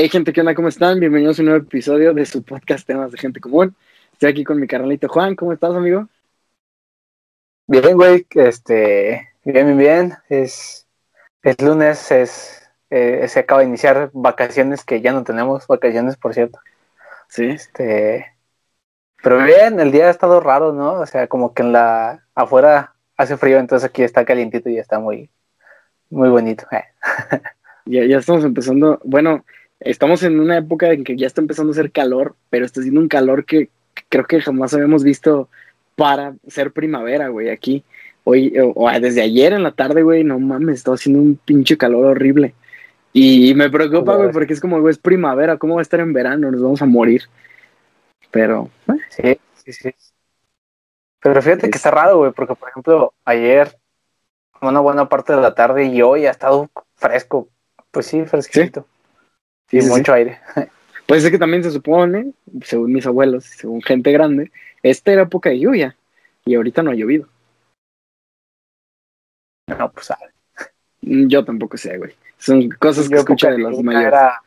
Hey gente, ¿qué onda? ¿Cómo están? Bienvenidos a un nuevo episodio de su podcast Temas de Gente Común. Estoy aquí con mi carnalito Juan. ¿Cómo estás, amigo? Bien, güey. Este, bien, bien, bien. Es, es lunes, es, eh, se acaba de iniciar vacaciones que ya no tenemos, vacaciones, por cierto. Sí. Este, pero bien, el día ha estado raro, ¿no? O sea, como que en la, afuera hace frío, entonces aquí está calientito y está muy, muy bonito. eh. Ya, ya estamos empezando. Bueno, estamos en una época en que ya está empezando a hacer calor, pero está haciendo un calor que creo que jamás habíamos visto para ser primavera, güey, aquí. Hoy, o, o desde ayer en la tarde, güey, no mames, está haciendo un pinche calor horrible. Y me preocupa, güey, porque es como, güey, es primavera, ¿cómo va a estar en verano? Nos vamos a morir. Pero, eh, Sí, sí, sí. Pero fíjate que está raro, güey, porque por ejemplo, ayer, una buena parte de la tarde y hoy ha estado fresco. Pues sí, fresquito. sí, sí, sí. mucho aire. Pues es que también se supone, según mis abuelos, según gente grande, esta era época de lluvia y ahorita no ha llovido. No, pues sabe. Mm, Yo tampoco sé, güey. Son cosas que época de los mayores. Era,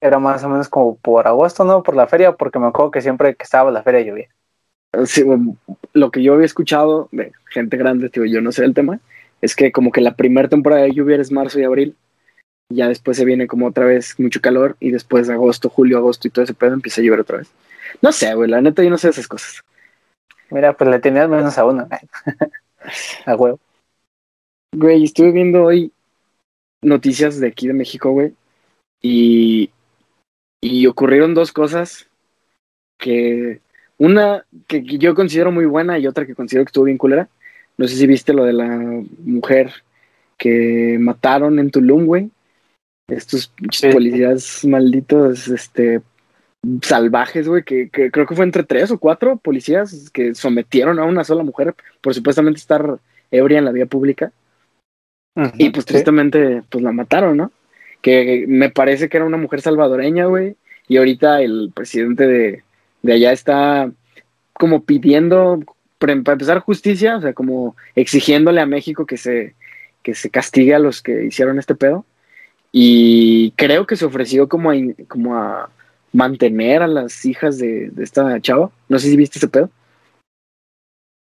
era más o menos como por agosto, ¿no? Por la feria, porque me acuerdo que siempre que estaba la feria llovía. Sí, bueno, lo que yo había escuchado de gente grande, tío, yo no sé el tema, es que como que la primera temporada de lluvia es marzo y abril, ya después se viene como otra vez mucho calor, y después de agosto, julio, agosto y todo ese pedo empieza a llover otra vez. No sé, güey, la neta yo no sé esas cosas. Mira, pues le tenías menos a uno. a huevo. Güey, estuve viendo hoy noticias de aquí de México, güey, y, y ocurrieron dos cosas que una que que yo considero muy buena y otra que considero que estuvo bien culera. No sé si viste lo de la mujer que mataron en Tulum, güey. Estos Sí. policías malditos, este, salvajes, güey, que, que creo que fue entre tres o cuatro policías que sometieron a una sola mujer por supuestamente estar ebria en la vía pública. Y pues Sí. tristemente, pues la mataron, ¿no? Que me parece que era una mujer salvadoreña, güey. Y ahorita el presidente de, de allá está como pidiendo, para empezar, justicia, o sea, como exigiéndole a México que se, que se castigue a los que hicieron este pedo. Y creo que se ofreció como a, como a mantener a las hijas de, de esta chava. No sé si viste ese pedo.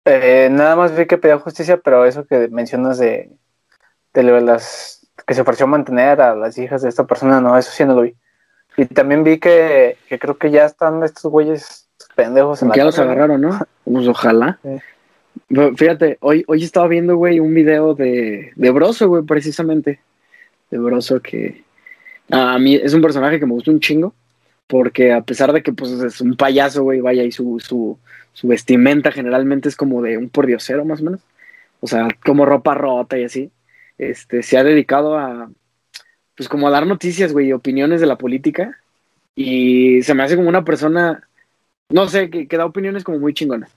Eh, nada más vi que pedía justicia, pero eso que mencionas de, de lo de las que se ofreció mantener a las hijas de esta persona, no, eso sí no lo vi. Y también vi que, que creo que ya están estos güeyes pendejos en la ya los agarraron, ¿no? Pues ojalá. Sí. Fíjate, hoy, hoy estaba viendo, güey, un video de, de Broso, güey, precisamente. De Broso que a mí es un personaje que me gusta un chingo. Porque a pesar de que pues es un payaso, güey, vaya, y su, su, su vestimenta generalmente es como de un pordiosero, más o menos. O sea, como ropa rota y así. Este, se ha dedicado a, pues como a dar noticias, güey, opiniones de la política. Y se me hace como una persona, no sé, que, que da opiniones como muy chingonas.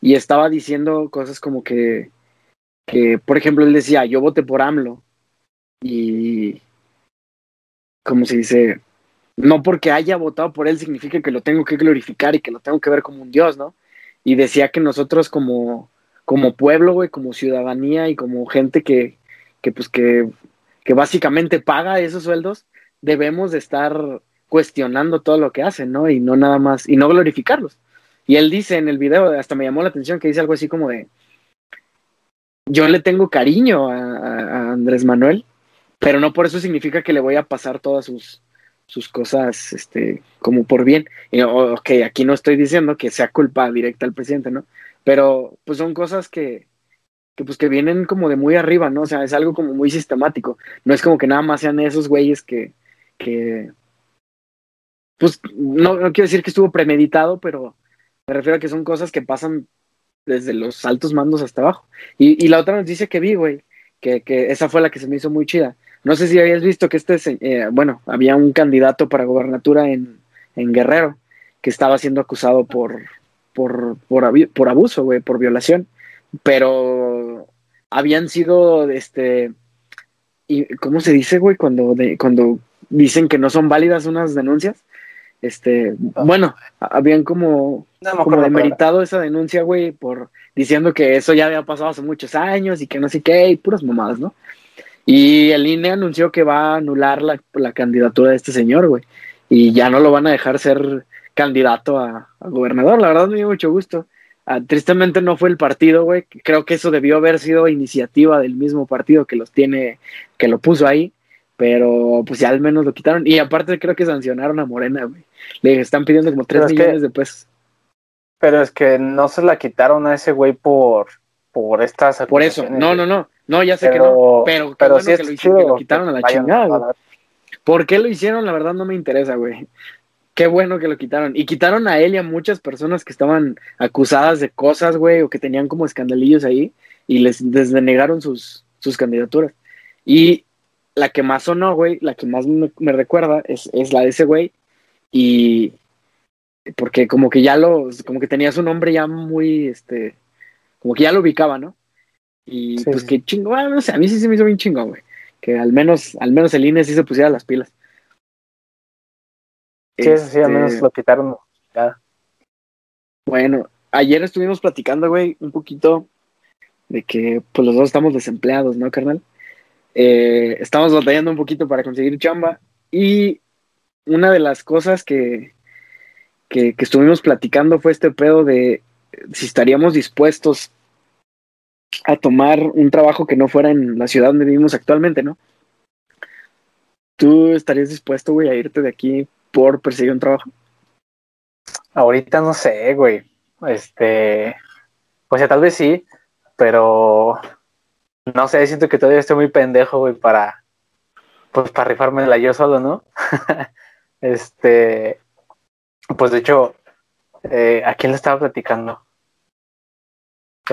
Y estaba diciendo cosas como que, que, por ejemplo, él decía, yo voté por AMLO. Y, como se dice, no porque haya votado por él significa que lo tengo que glorificar y que lo tengo que ver como un dios, ¿no? Y decía que nosotros como, como pueblo, güey, como ciudadanía y como gente que, que pues que, que básicamente paga esos sueldos, debemos de estar cuestionando todo lo que hacen, ¿no? Y no nada más, y no glorificarlos. Y él dice en el video, hasta me llamó la atención, que dice algo así como de, yo le tengo cariño a, Andrés Manuel, pero no por eso significa que le voy a pasar todas sus, sus cosas este, como por bien. Y, ok, aquí no estoy diciendo que sea culpa directa al presidente, ¿no? Pero pues son cosas que, que pues que vienen como de muy arriba, ¿no? O sea, es algo como muy sistemático. No es como que nada más sean esos güeyes que, que pues no, no quiero decir que estuvo premeditado, pero me refiero a que son cosas que pasan desde los altos mandos hasta abajo. Y, y la otra noticia que vi, güey, que, que esa fue la que se me hizo muy chida. No sé si habías visto que este, eh, bueno, había un candidato para gobernatura en, en Guerrero que estaba siendo acusado por, por, por, por abuso, güey, por violación, pero habían sido, este, y, ¿cómo se dice, güey, cuando, de, cuando dicen que no son válidas unas denuncias? Este, bueno, habían como, No como demeritado esa denuncia, güey, por diciendo que eso ya había pasado hace muchos años y que no sé qué, y puras mamadas, ¿no? Y el INE anunció que va a anular la, la candidatura de este señor, güey. Y ya no lo van a dejar ser candidato a, a gobernador. La verdad me dio mucho gusto. Ah, tristemente no fue el partido, güey. Creo que eso debió haber sido iniciativa del mismo partido que los tiene, que lo puso ahí. Pero pues ya al menos lo quitaron. Y aparte creo que sancionaron a Morena, güey. Le están pidiendo como 3 Pero es millones que- de pesos. Pero es que no se la quitaron a ese güey por, por estas Por eso. No, no, no. No, ya sé que no. Pero qué pero bueno sí que, es lo, hicieron, que chido lo quitaron a la chingada, güey. ¿Por qué lo hicieron? La verdad no me interesa, güey. Qué bueno que lo quitaron. Y quitaron a él y a muchas personas que estaban acusadas de cosas, güey, o que tenían como escandalillos ahí y les, les denegaron sus, sus candidaturas. Y la que más sonó, güey, la que más me, me recuerda es, es la de ese güey. Y porque como que ya lo, como que tenía su nombre ya muy, este, como que ya lo ubicaba, ¿no? Y Sí, pues sí. que chingón, ah, no sé, a mí sí se me hizo bien chingón, güey. Que al menos, al menos el INE sí se pusiera las pilas. Sí, eso sí, al menos Este, lo quitaron. Ya. Bueno, ayer estuvimos platicando, güey, un poquito de que pues los dos estamos desempleados, ¿no, carnal? Eh, estamos batallando un poquito para conseguir chamba y una de las cosas que, que, que estuvimos platicando fue este pedo de si estaríamos dispuestos a tomar un trabajo que no fuera en la ciudad donde vivimos actualmente, ¿no? ¿Tú estarías dispuesto, güey, a irte de aquí por perseguir un trabajo? Ahorita no sé, güey. Este, pues ya tal vez sí, pero no sé, siento que todavía estoy muy pendejo, güey, para, pues para rifármela yo solo, ¿no? este, pues de hecho, eh, ¿a quién le estaba platicando?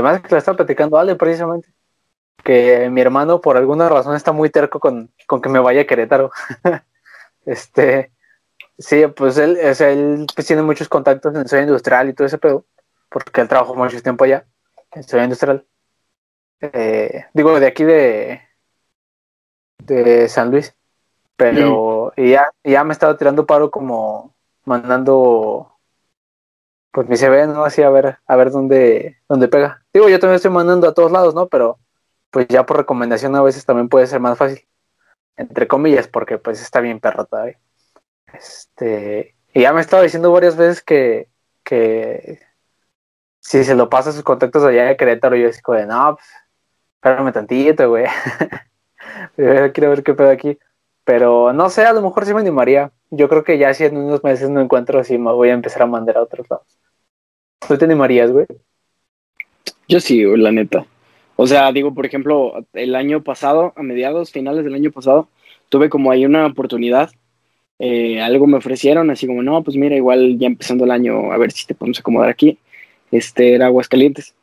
Además que le estaba platicando Ale precisamente. Que mi hermano por alguna razón está muy terco con, con que me vaya a Querétaro. este, sí, pues él, o sea, él pues, tiene muchos contactos en ciudad industrial y todo ese pedo, porque él trabajó mucho tiempo allá, en ciudad industrial. Eh, digo, de aquí de, de San Luis. Pero y ya, ya me estaba tirando paro como mandando pues mi CV, ¿no? Así a ver, a ver dónde, dónde pega. Digo, yo también estoy mandando a todos lados, ¿no? Pero pues ya por recomendación a veces también puede ser más fácil. Entre comillas, porque pues está bien perro todavía. Este, y ya me estaba diciendo varias veces que, que si se lo pasa a sus contactos allá de Querétaro, yo como de, no, pues, espérame tantito, güey. Quiero ver qué pedo aquí. Pero no sé, a lo mejor sí me animaría. Yo creo que ya si en unos meses no encuentro, sí me voy a empezar a mandar a otros lados. ¿Tú te animarías, güey? Yo sí, la neta. O sea, digo, por ejemplo, el año pasado, a mediados, finales del año pasado, tuve como ahí una oportunidad. eh, algo me ofrecieron, así como, no, pues mira, igual ya empezando el año, a ver si te podemos acomodar aquí. Este era Aguascalientes.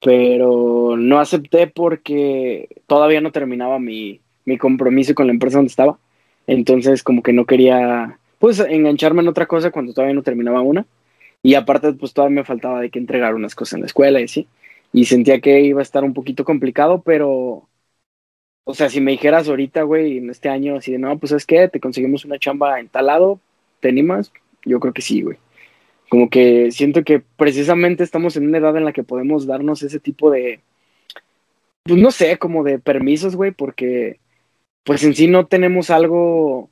Pero no acepté porque todavía no terminaba mi, mi compromiso con la empresa donde estaba. Entonces, como que no quería, pues, engancharme en otra cosa cuando todavía no terminaba una. Y aparte, pues todavía me faltaba de que entregar unas cosas en la escuela y así. Y sentía que iba a estar un poquito complicado, pero, o sea, si me dijeras ahorita, güey, en este año, así de, no, pues es que te conseguimos una chamba en tal lado, ¿te animas? Yo creo que sí, güey. Como que siento que precisamente estamos en una edad en la que podemos darnos ese tipo de, pues no sé, como de permisos, güey, porque pues en sí no tenemos algo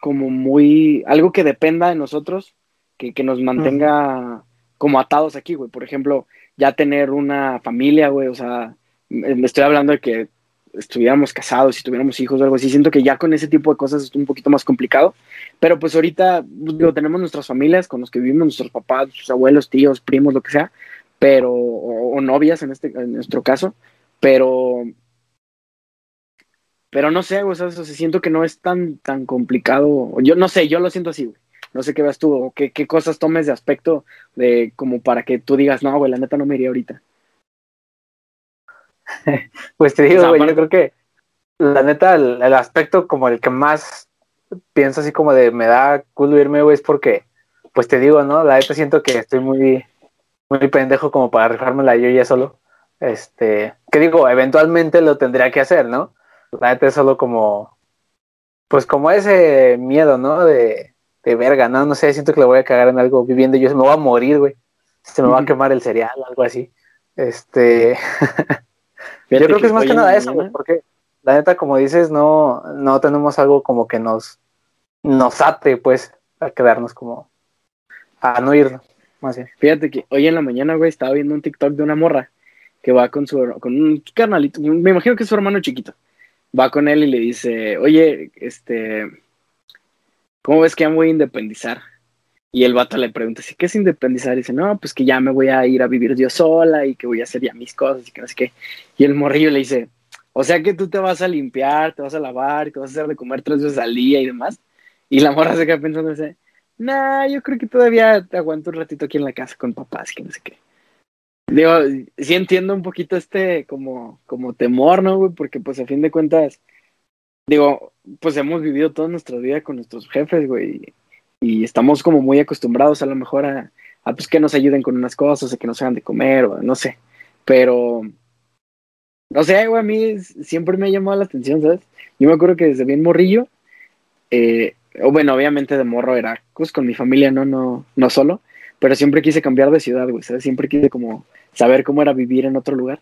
como muy, algo que dependa de nosotros, que, que nos mantenga como atados aquí, güey. Por ejemplo, ya tener una familia, güey, o sea, me estoy hablando de que estuviéramos casados, si tuviéramos hijos o algo así, siento que ya con ese tipo de cosas es un poquito más complicado, pero pues ahorita, digo, tenemos nuestras familias con los que vivimos, nuestros papás, nuestros abuelos, tíos, primos, lo que sea, pero, o, novias en este, en nuestro caso, pero, pero no sé, güey, o sea, o sea, siento que no es tan, tan complicado, yo no sé, yo lo siento así, güey. No sé qué veas tú, o qué, qué cosas tomes de aspecto de como para que tú digas, no, güey, la neta no me iría ahorita. Pues te digo, O sea, güey, yo creo que la neta, el, el aspecto como el que más pienso así como de me da culo irme, güey, es porque, pues te digo, ¿no? La neta siento que estoy muy, muy pendejo como para rifármela yo ya solo. Este, que digo, eventualmente lo tendría que hacer, ¿no? La neta es solo como, pues como ese miedo, ¿no? De, de verga, ¿no? No sé, siento que le voy a cagar en algo viviendo yo, se me va a morir, güey. Se me va a quemar el cereal, algo así. Este, Yo creo que, es más que nada eso, güey, porque la neta, como dices, no, no tenemos algo como que nos, nos ate, pues, a quedarnos como, a no ir, más bien. Fíjate que hoy en la mañana, güey, estaba viendo un TikTok de una morra que va con su, con un carnalito, me imagino que es su hermano chiquito, va con él y le dice, oye, este, ¿cómo ves que ya me voy a independizar? Y el vato le pregunta, ¿qué es independizar? Y dice, no, pues que ya me voy a ir a vivir yo sola y que voy a hacer ya mis cosas y que no sé qué. Y el morrillo le dice, o sea que tú te vas a limpiar, te vas a lavar y te vas a hacer de comer tres veces al día y demás. Y la morra se queda pensando, dice, nah, yo creo que todavía te aguanto un ratito aquí en la casa con papás, que no sé qué. Digo, sí entiendo un poquito este como, como temor, ¿no, güey? Porque pues a fin de cuentas, digo, pues hemos vivido toda nuestra vida con nuestros jefes, güey, y estamos como muy acostumbrados a lo mejor a, pues que nos ayuden con unas cosas, a que nos hagan de comer, o no sé, pero no sé, güey, a mí siempre me ha llamado la atención, ¿sabes? Yo me acuerdo que desde bien morrillo, eh, o bueno, obviamente de morro era pues, con mi familia, no, no, no solo, pero siempre quise cambiar de ciudad, güey, ¿sabes? Siempre quise como saber cómo era vivir en otro lugar.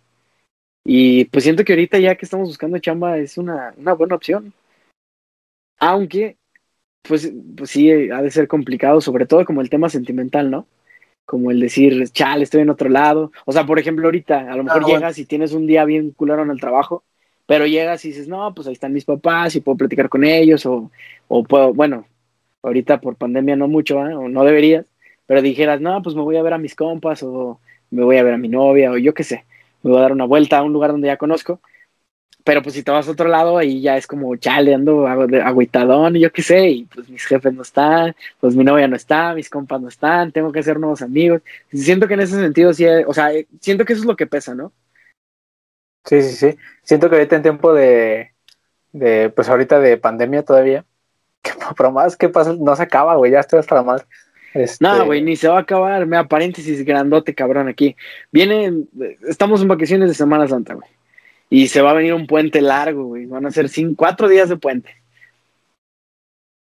Y pues siento que ahorita ya que estamos buscando chamba es una, una buena opción. Aunque, pues, pues sí, ha de ser complicado, sobre todo como el tema sentimental, ¿no? como el decir, chale, estoy en otro lado. O sea, por ejemplo, ahorita a lo mejor ah, llegas y tienes un día bien culero en el trabajo, pero llegas y dices, no, pues ahí están mis papás y puedo platicar con ellos, o, o puedo, bueno, ahorita por pandemia no mucho, ¿eh? o no deberías, pero dijeras, no, pues me voy a ver a mis compas, o me voy a ver a mi novia, o yo qué sé, me voy a dar una vuelta a un lugar donde ya conozco. Pero pues si te vas a otro lado, ahí ya es como, chale, ando agüitadón, y yo qué sé, y pues mis jefes no están, pues mi novia no está, mis compas no están, tengo que hacer nuevos amigos. Siento que en ese sentido sí, o sea, eh, siento que eso es lo que pesa, ¿no? Sí, sí, sí. Siento que ahorita en tiempo de, de pues ahorita de pandemia todavía, que por más que pasa, no se acaba, güey, ya estoy hasta la madre. Este... No, güey, ni se va a acabar. Mira, paréntesis grandote, cabrón, aquí. Vienen, estamos en vacaciones de Semana Santa, güey. Y se va a venir un puente largo, güey. Van a ser cinco, cuatro días de puente.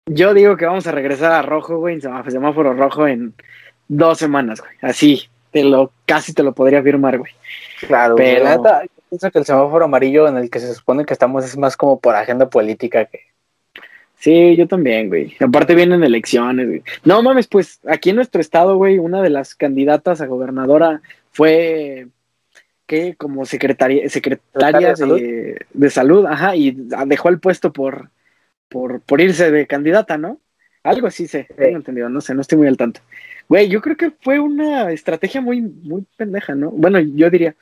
Yo digo que vamos a regresar a rojo, güey, en semáforo rojo en dos semanas, güey. Así, te lo, casi te lo podría firmar, güey. Claro, pero neta, pienso que el semáforo amarillo en el que se supone que estamos es más como por agenda política que. Sí, yo también, güey. Aparte vienen elecciones, güey. No mames, pues aquí en nuestro estado, güey, una de las candidatas a gobernadora fue que como secretaria, secretaria de, salud? ajá, y dejó el puesto por, por, por irse de candidata, ¿no? Algo así se, tengo entendido, no sé, no estoy muy al tanto. Güey, yo creo que fue una estrategia muy, muy pendeja, ¿no? Bueno, yo diría,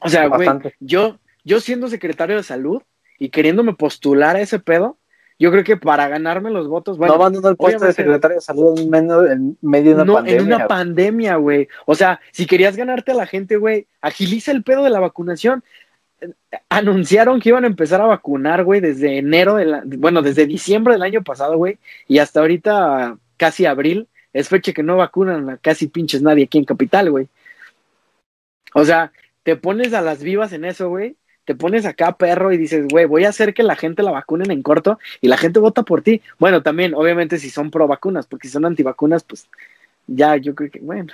o sea, güey, yo, yo siendo secretario de salud y queriéndome postular a ese pedo, yo creo que para ganarme los votos, bueno, no mandando el puesto de secretario de salud en medio, en medio de una pandemia. En una pandemia, güey. O sea, si querías ganarte a la gente, güey, agiliza el pedo de la vacunación. Anunciaron que iban a empezar a vacunar, güey, desde enero, de la, bueno, desde diciembre del año pasado, güey, y hasta ahorita, casi abril, es fecha que no vacunan a casi pinches nadie aquí en Capital, güey. O sea, te pones a las vivas en eso, güey, te pones acá perro y dices, güey, voy a hacer que la gente la vacunen en corto y la gente vota por ti. Bueno, también, obviamente, si son pro vacunas, porque si son antivacunas, pues ya yo creo que, bueno.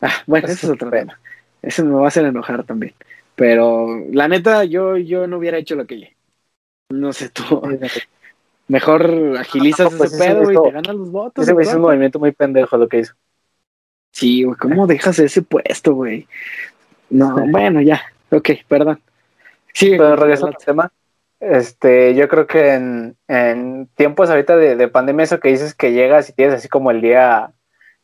Ah, bueno, eso es otro tema. Eso me va a hacer enojar también. Pero la neta, yo, yo no hubiera hecho lo que yo. No sé tú. Mejor agilizas pues, ese pedo y te ganan los votos. Ese es un movimiento muy pendejo lo que hizo. Sí, güey, ¿cómo dejas ese puesto, güey? No, bueno, ya. Ok, perdón. Sí, pero regresando al tema, este, yo creo que en, en tiempos ahorita de, de, pandemia, eso que dices que llegas y tienes así como el día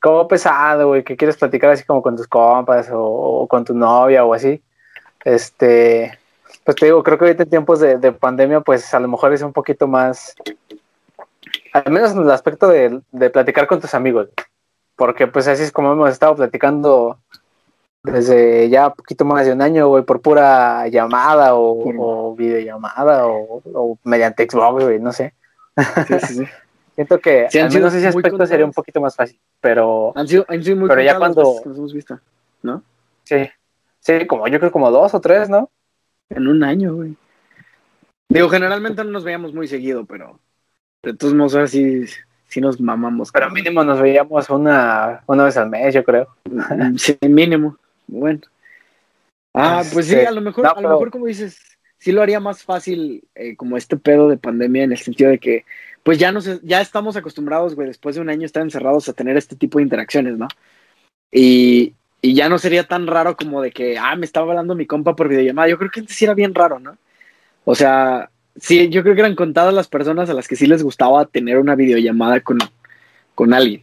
como pesado, güey, que quieres platicar así como con tus compas o, con tu novia o así, este, pues te digo, creo que ahorita en tiempos de, de, pandemia, pues a lo mejor es un poquito más, al menos en el aspecto de, de platicar con tus amigos, porque pues así es como hemos estado platicando desde ya poquito más de un año, güey, por pura llamada o, videollamada o, mediante Xbox, güey, no sé. Sí, sí, sí. Siento que al menos ese aspecto sería un poquito más fácil, pero... Han sido, han sido muy pero ya cuando... Que nos hemos visto, ¿no? Sí, sí, como yo creo como dos o tres, ¿no? En un año, güey. Digo, generalmente no nos veíamos muy seguido, pero de todos modos ahora sí, sí nos mamamos. Pero mínimo nos veíamos una, una vez al mes, yo creo. Sí, mínimo bueno. Ah, pues sí, Este, a lo mejor, no, a lo mejor como dices, sí lo haría más fácil eh, como este pedo de pandemia en el sentido de que, pues ya nos, ya estamos acostumbrados, güey, después de un año estar encerrados a tener este tipo de interacciones, ¿no? Y, y ya no sería tan raro como de que, ah, me estaba hablando mi compa por videollamada. Yo creo que antes sí era bien raro, ¿no? O sea, sí, yo creo que eran contadas las personas a las que sí les gustaba tener una videollamada con, con alguien.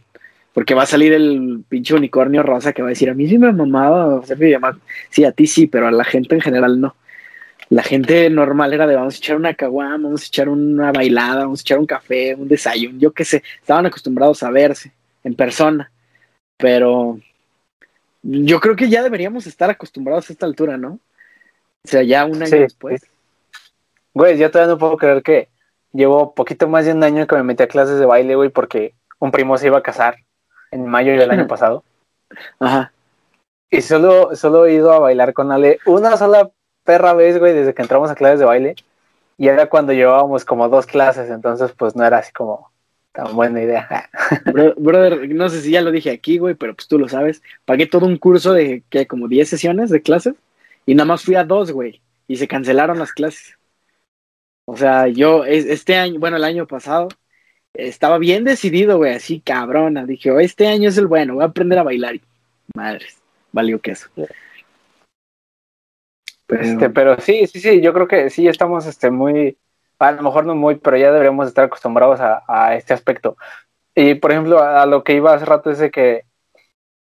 Porque va a salir el pinche unicornio rosa que va a decir, a mí sí me mamaba hacer videollamada. Sí, a ti sí, pero a la gente en general no. La gente normal era de vamos a echar una caguama, vamos a echar una bailada, vamos a echar un café, un desayuno, yo qué sé. Estaban acostumbrados a verse en persona. Pero yo creo que ya deberíamos estar acostumbrados a esta altura, ¿no? O sea, ya un año Sí, después. Güey, yo todavía no puedo creer que llevo poquito más de un año que me metí a clases de baile, güey, porque un primo se iba a casar en mayo del año pasado. Ajá. Y solo, solo he ido a bailar con Ale una sola perra vez, güey, desde que entramos a clases de baile. Y era cuando llevábamos como dos clases, entonces pues no era así como tan buena idea. Bro- brother, no sé si ya lo dije aquí, güey, pero pues tú lo sabes. Pagué todo un curso de, ¿qué? Como 10 sesiones de clases y nada más fui a dos, güey. Y se cancelaron las clases. O sea, yo es- este año, bueno, el año pasado, estaba bien decidido, güey, así cabrona. Dije, "Oh, este año es el bueno, voy a aprender a bailar. Y, madres, valió que eso. Pero, Este, pero sí, sí, sí, yo creo que sí estamos este, muy, a lo mejor no muy, pero ya deberíamos estar acostumbrados a, a este aspecto. Y por ejemplo, a, a lo que iba hace rato es de que,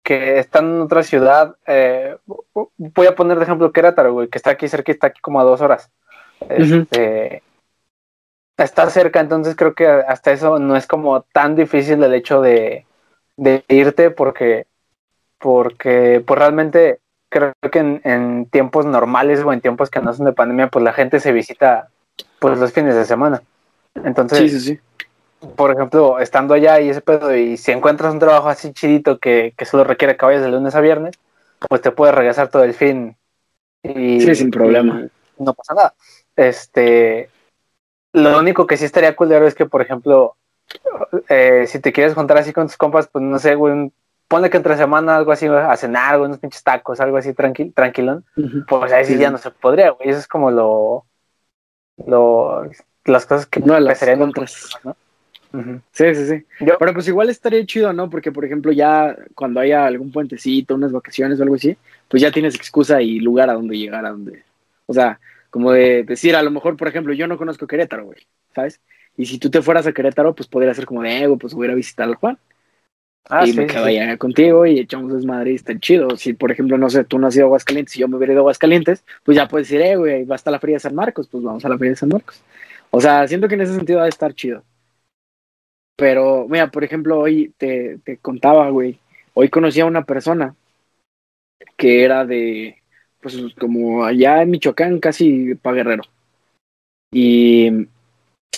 que están en otra ciudad, eh, voy a poner de ejemplo Querétaro, güey, que está aquí cerca, está aquí como a dos horas. Este, Está cerca, entonces creo que hasta eso no es como tan difícil el hecho de, de irte porque, porque pues realmente creo que en, en tiempos normales o en tiempos que no son de pandemia, pues la gente se visita pues los fines de semana. Entonces, sí, sí, sí. por ejemplo, estando allá y ese pedo, y si encuentras un trabajo así chidito que, que solo requiere que vayas de lunes a viernes, pues te puedes regresar todo el fin. Y, Sí, sin problema. y no pasa nada. Este, lo único que sí estaría culero es que, por ejemplo, eh, si te quieres juntar así con tus compas, pues no sé, güey, ponle que entre semana algo así, a cenar, güey, unos pinches tacos, algo así tranqui tranquilón, pues ahí sí, Sí, ya no se podría, güey. Eso es como lo, lo las cosas que No, las pesarían un contras. Sí, sí, sí. Yo, Pero pues igual estaría chido, ¿no? Porque, por ejemplo, ya cuando haya algún puentecito, unas vacaciones o algo así, pues ya tienes excusa y lugar a donde llegar, a donde... O sea, como de decir, a lo mejor, por ejemplo, yo no conozco Querétaro, güey, ¿sabes? Y si tú te fueras a Querétaro, pues podría ser como de, eh, güey, pues voy a visitar al Juan. ah, y sí, me quedo sí. allá contigo y echamos desmadre y está chido. Si, por ejemplo, no sé, tú no has ido a Aguascalientes y yo me hubiera ido a Aguascalientes, pues ya puedes decir, eh, güey, va hasta la Feria de San Marcos, pues vamos a la Feria de San Marcos. O sea, siento que en ese sentido va a estar chido. Pero, mira, por ejemplo, hoy te, te contaba, güey, hoy conocí a una persona que era de, pues como allá en Michoacán, casi pa' Guerrero. Y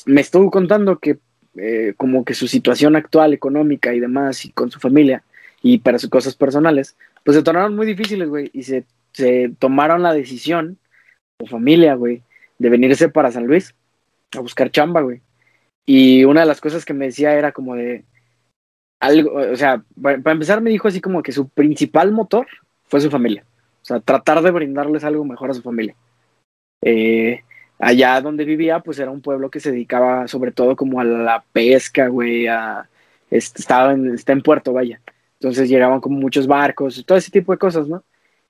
me estuvo contando que eh, como que su situación actual económica y demás, y con su familia, y para sus cosas personales, pues se tornaron muy difíciles, güey, y se, se tomaron la decisión, su familia, güey, de venirse para San Luis a buscar chamba, güey. Y una de las cosas que me decía era como de algo, o sea, para, para empezar me dijo así como que su principal motor fue su familia. O sea, tratar de brindarles algo mejor a su familia. Eh, allá donde vivía, pues era un pueblo que se dedicaba sobre todo como a la pesca, güey, a, este, estaba en, está en puerto, vaya. Entonces llegaban como muchos barcos, todo ese tipo de cosas, ¿no?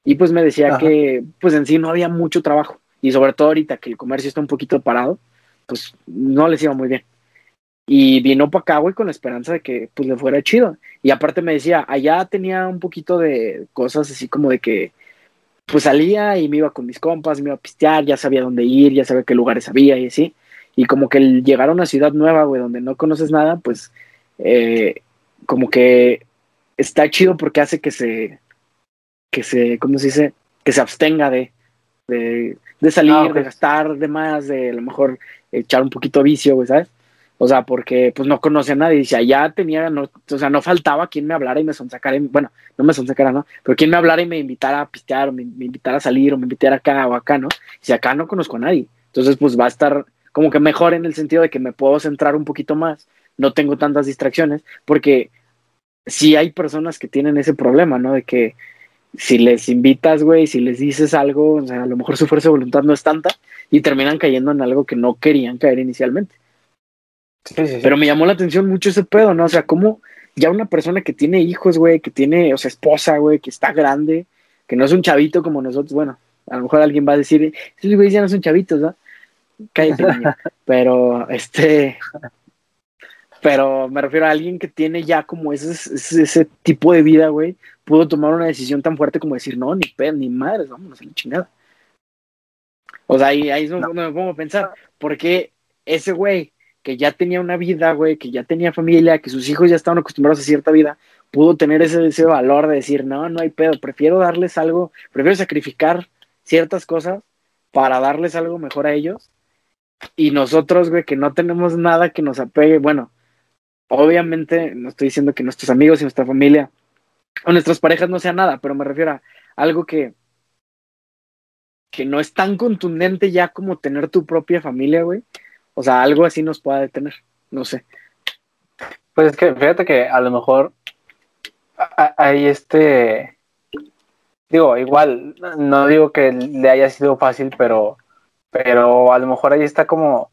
Y pues me decía Ajá. que pues en sí no había mucho trabajo. Y sobre todo ahorita que el comercio está un poquito parado, pues no les iba muy bien. Y vino para acá, güey, con la esperanza de que pues le fuera chido. Y aparte me decía, allá tenía un poquito de cosas así como de que pues salía y me iba con mis compas, me iba a pistear, ya sabía dónde ir, ya sabía qué lugares había y así. Y como que el llegar a una ciudad nueva, güey, donde no conoces nada, pues eh, como que está chido porque hace que se, que se, ¿cómo se dice? Que se abstenga de, de, de salir, Ah, de gastar de más, de a lo mejor echar un poquito vicio, güey, ¿sabes? O sea, porque pues no conoce a nadie. Y si allá tenía, no, o sea, no faltaba quien me hablara y me sonsacara. Bueno, no me sonsacara, ¿no? Pero quien me hablara y me invitara a pistear, o me, invitara a salir, o me invitara acá o acá, ¿no? Si acá no conozco a nadie. Entonces, pues va a estar como que mejor en el sentido de que me puedo centrar un poquito más. No tengo tantas distracciones, porque sí hay personas que tienen ese problema, ¿no? De que si les invitas, güey, si les dices algo, o sea, a lo mejor su fuerza de voluntad no es tanta y terminan cayendo en algo que no querían caer inicialmente. Pero me llamó la atención mucho ese pedo, ¿no? O sea, como ya una persona que tiene hijos, güey, que tiene, o sea, esposa, güey, que está grande, que no es un chavito como nosotros, bueno, a lo mejor alguien va a decir, esos güeyes ya no son chavitos, ¿no? Cállate, Pero, este, pero me refiero a alguien que tiene ya como ese, ese, tipo de vida, güey, pudo tomar una decisión tan fuerte como decir, no, ni pe, ni madres, vámonos a la chingada. O sea, ahí, ahí es donde me pongo a pensar, porque ese güey que ya tenía una vida, güey, que ya tenía familia, que sus hijos ya estaban acostumbrados a cierta vida, pudo tener ese, ese valor de decir, no, no hay pedo, prefiero darles algo, prefiero sacrificar ciertas cosas para darles algo mejor a ellos. Y nosotros, güey, que no tenemos nada que nos apegue, bueno, obviamente no estoy diciendo que nuestros amigos y nuestra familia o nuestras parejas no sea nada, pero me refiero a algo que que no es tan contundente ya como tener tu propia familia, güey, o sea, algo así nos pueda detener, no sé. Pues es que fíjate que a lo mejor hay este, digo, igual, no digo que le haya sido fácil, pero, pero a lo mejor ahí está como,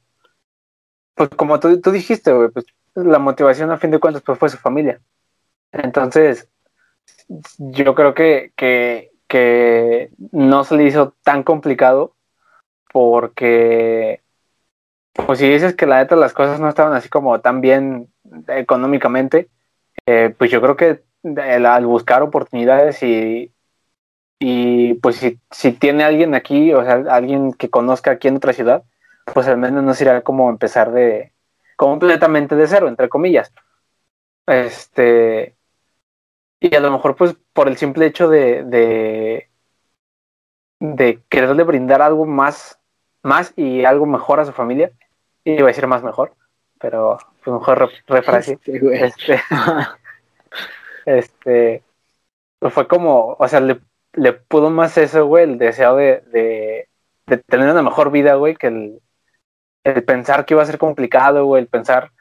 pues como tú, tú dijiste, güey, pues la motivación a fin de cuentas pues fue su familia. Entonces, yo creo que, que, que no se le hizo tan complicado porque pues si dices que la neta las cosas no estaban así como tan bien económicamente, eh, pues yo creo que al buscar oportunidades y, y pues si, si, tiene alguien aquí, o sea, alguien que conozca aquí en otra ciudad, pues al menos no sería como empezar de completamente de cero, entre comillas. Este, y a lo mejor pues por el simple hecho de, de, de quererle brindar algo más, más y algo mejor a su familia, iba a decir más mejor, pero pues mejor refrase. Este, este, pues fue como, o sea, le, le pudo más eso, güey, el deseo de, de, de, tener una mejor vida, güey, que el, el pensar que iba a ser complicado, güey, el pensar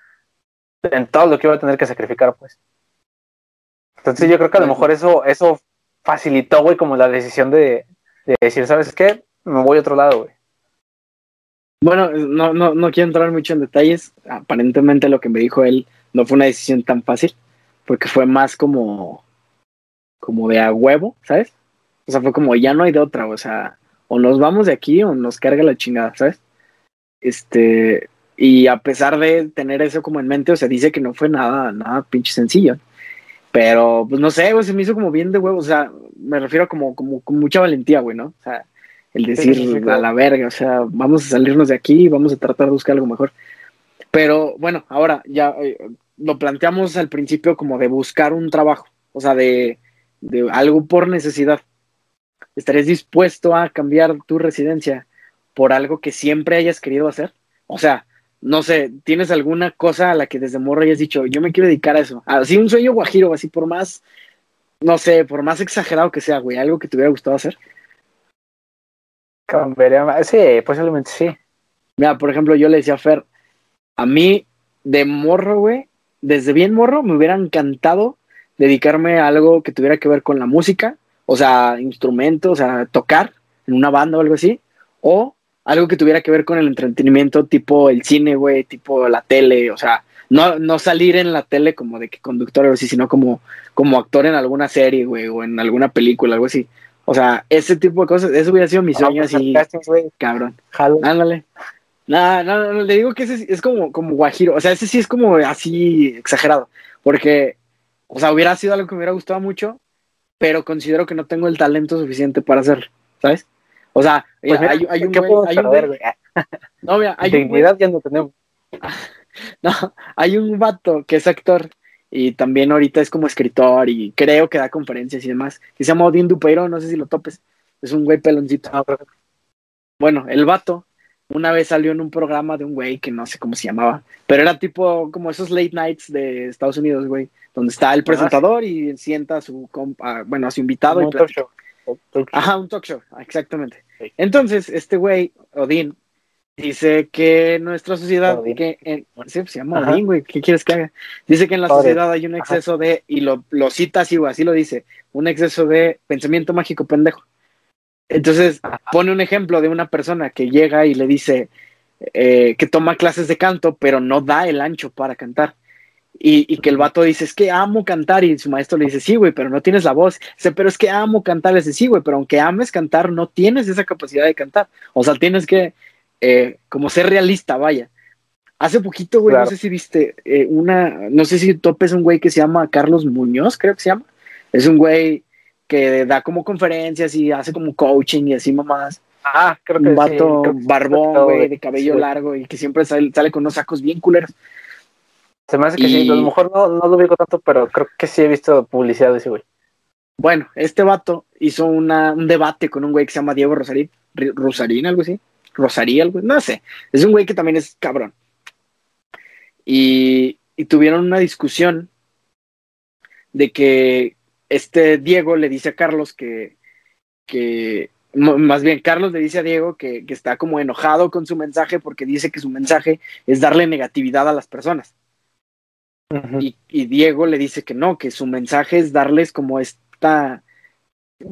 en todo lo que iba a tener que sacrificar, pues. Entonces yo creo que a lo mejor eso, eso facilitó, güey, como la decisión de, de decir, ¿sabes qué? Me voy a otro lado, güey. Bueno, no, no, no quiero entrar mucho en detalles. Aparentemente lo que me dijo él no fue una decisión tan fácil, porque fue más como, como de a huevo, ¿sabes? O sea, fue como ya no hay de otra, o sea, o nos vamos de aquí o nos carga la chingada, ¿sabes? Este, y a pesar de tener eso como en mente, o sea, dice que no fue nada, nada pinche sencillo. Pero, pues no sé, güey, se me hizo como bien de huevo, o sea, me refiero como, como con mucha valentía, güey, ¿no? O sea, el decir a la verga, o sea, vamos a salirnos de aquí, vamos a tratar de buscar algo mejor. Pero bueno, ahora ya eh, lo planteamos al principio como de buscar un trabajo, o sea, de, de algo por necesidad. ¿Estarías dispuesto a cambiar tu residencia por algo que siempre hayas querido hacer? O sea, no sé, ¿tienes alguna cosa a la que desde morro hayas dicho, yo me quiero dedicar a eso? Así un sueño guajiro, así por más, no sé, por más exagerado que sea, güey, algo que te hubiera gustado hacer. Sí, posiblemente sí. Mira, por ejemplo, yo le decía a Fer, a mí de morro, güey, desde bien morro me hubiera encantado dedicarme a algo que tuviera que ver con la música, o sea, instrumentos, o sea, tocar en una banda o algo así, o algo que tuviera que ver con el entretenimiento tipo el cine, güey, tipo la tele, o sea, no, no salir en la tele como de que conductor o así, sino como, como actor en alguna serie, güey, o en alguna película, algo así. O sea, ese tipo de cosas, eso hubiera sido mi sueño así, cabrón. Ándale. No, no, no, le digo que ese es como, como guajiro, o sea, ese sí es como así exagerado, porque, o sea, hubiera sido algo que me hubiera gustado mucho, pero considero que no tengo el talento suficiente para hacerlo, ¿sabes? O sea, pues hay, hay, un, hay un No, mira, hay Dignidad ya no tenemos. No, hay un vato que es actor y también ahorita es como escritor y creo que da conferencias y demás, que se llama Odín Dupeiro, no sé si lo topes, es un güey peloncito. Bueno, el vato una vez salió en un programa de un güey que no sé cómo se llamaba, pero era tipo como esos late nights de Estados Unidos, güey, donde está el ah, presentador y sienta a su, compa, bueno, a su invitado. Un talk show. Ajá, un talk show, exactamente. Entonces, este güey, Odín, Dice que nuestra sociedad, que en, sí, pues, se llama Odín, güey, ¿qué quieres que haga? Dice que en la sociedad hay un exceso de, y lo, lo cita así, güey, así lo dice, un exceso de pensamiento mágico pendejo. Entonces pone un ejemplo de una persona que llega y le dice eh, que toma clases de canto, pero no da el ancho para cantar. Y, y, que el vato dice, es que amo cantar, y su maestro le dice, sí, güey, pero no tienes la voz. Dice, pero es que amo cantar, le dice, sí, güey, pero aunque ames cantar, no tienes esa capacidad de cantar. O sea, tienes que eh, como ser realista, vaya. Hace poquito, güey, no sé si viste eh, una, no sé si topes un güey que se llama Carlos Muñoz, creo que se llama. Es un güey que da como conferencias y hace como coaching y así mamás. Ah, creo que Un vato barbón, güey, de cabello largo y que siempre sale, sale, con unos sacos bien culeros. Se me hace que sí, a lo mejor no, no lo ubico tanto, pero creo que sí he visto publicidad de ese güey. Bueno, este vato hizo una, un debate con un güey que se llama Diego Rosarín, Rosarín, algo así. Rosaría, no sé. Es un güey que también es cabrón. Y, y tuvieron una discusión de que este Diego le dice a Carlos que, que más bien Carlos le dice a Diego que, que, está como enojado con su mensaje porque dice que su mensaje es darle negatividad a las personas. Uh -huh. y, y, Diego le dice que no, que su mensaje es darles como esta,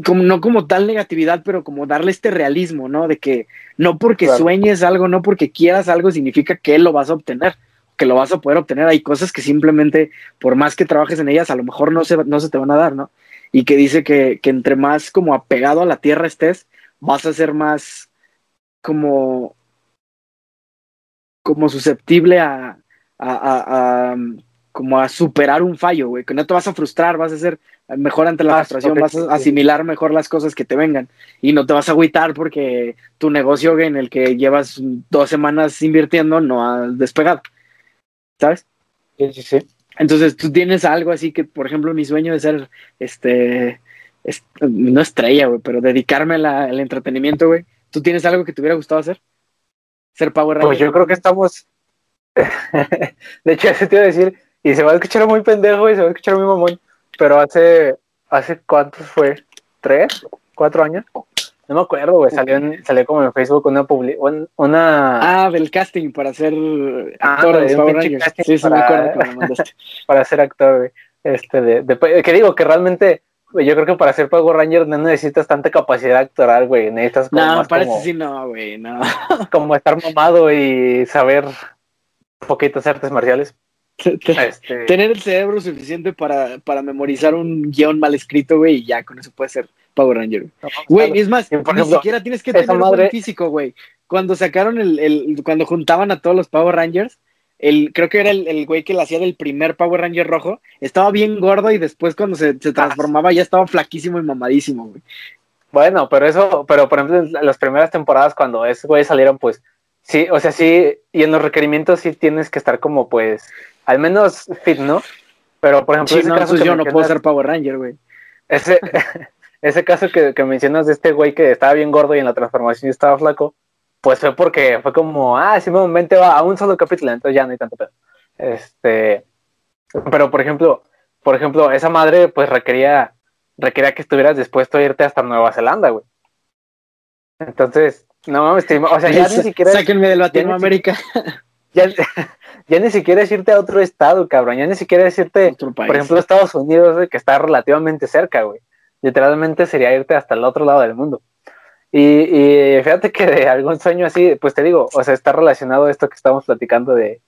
como no como tal negatividad, pero como darle este realismo, ¿no? De que no porque claro. sueñes algo, no porque quieras algo, significa que lo vas a obtener, que lo vas a poder obtener. Hay cosas que simplemente, por más que trabajes en ellas, a lo mejor no se, no se te van a dar, ¿no? Y que dice que, que entre más como apegado a la tierra estés, vas a ser más como, como susceptible a, a, a, a como a superar un fallo, güey, que no te vas a frustrar, vas a ser mejor ante la ah, frustración, okay, vas a asimilar mejor las cosas que te vengan y no te vas a agüitar porque tu negocio en el que llevas dos semanas invirtiendo no ha despegado, ¿sabes? Sí, sí, sí. Entonces tú tienes algo así que, por ejemplo, mi sueño de ser, este, es, no estrella, güey, pero dedicarme al entretenimiento, güey. ¿Tú tienes algo que te hubiera gustado hacer? Ser Power Ranger. Pues yo creo que estamos, de hecho, eso te iba a decir, y se va a escuchar muy pendejo y se va a escuchar muy mamón, pero hace, hace cuántos fue, tres, cuatro años, no me acuerdo, güey, salió, en, salió como en Facebook una publi una... Ah, del casting para ser actor ah, de Power Rangers. Sí, sí, para, me acuerdo mandaste. para ser actor, güey. Este, de, de, que digo que realmente, yo creo que para ser Power Ranger no necesitas tanta capacidad actoral, güey, necesitas como No, más parece como, sí no, güey, no. como estar mamado y saber poquitas artes marciales. Este... Tener el cerebro suficiente para, para memorizar un guion mal escrito, güey, y ya con eso puede ser Power Ranger. Güey, no, es más, por ni ejemplo, siquiera tienes que tener madre... buen físico, güey. Cuando sacaron el, el, cuando juntaban a todos los Power Rangers, el, creo que era el, el güey que le hacía del primer Power Ranger rojo, estaba bien gordo y después cuando se, se transformaba ya estaba flaquísimo y mamadísimo, güey. Bueno, pero eso, pero por ejemplo, en las primeras temporadas cuando esos güeyes salieron, pues, sí, o sea, sí, y en los requerimientos sí tienes que estar como, pues, al menos fit, ¿no? Pero, por ejemplo, sí, no, caso yo no puedo ser Power Ranger, güey. Ese, ese caso que, que, mencionas de este güey que estaba bien gordo y en la transformación estaba flaco, pues fue porque fue como, ah, simplemente va a un solo capítulo, entonces ya no hay tanto pedo. Este, pero, por ejemplo, por ejemplo, esa madre, pues requería, requería que estuvieras dispuesto a irte hasta Nueva Zelanda, güey. Entonces, no mames, o sea, ya ni siquiera. Sáquenme de Latinoamérica. Ya, ya, ni siquiera es irte a otro estado, cabrón. Ya ni siquiera es irte, por ejemplo, a Estados Unidos, que está relativamente cerca, güey. Literalmente sería irte hasta el otro lado del mundo. Y, y, fíjate que de algún sueño así, pues te digo, o sea, está relacionado a esto que estamos platicando de,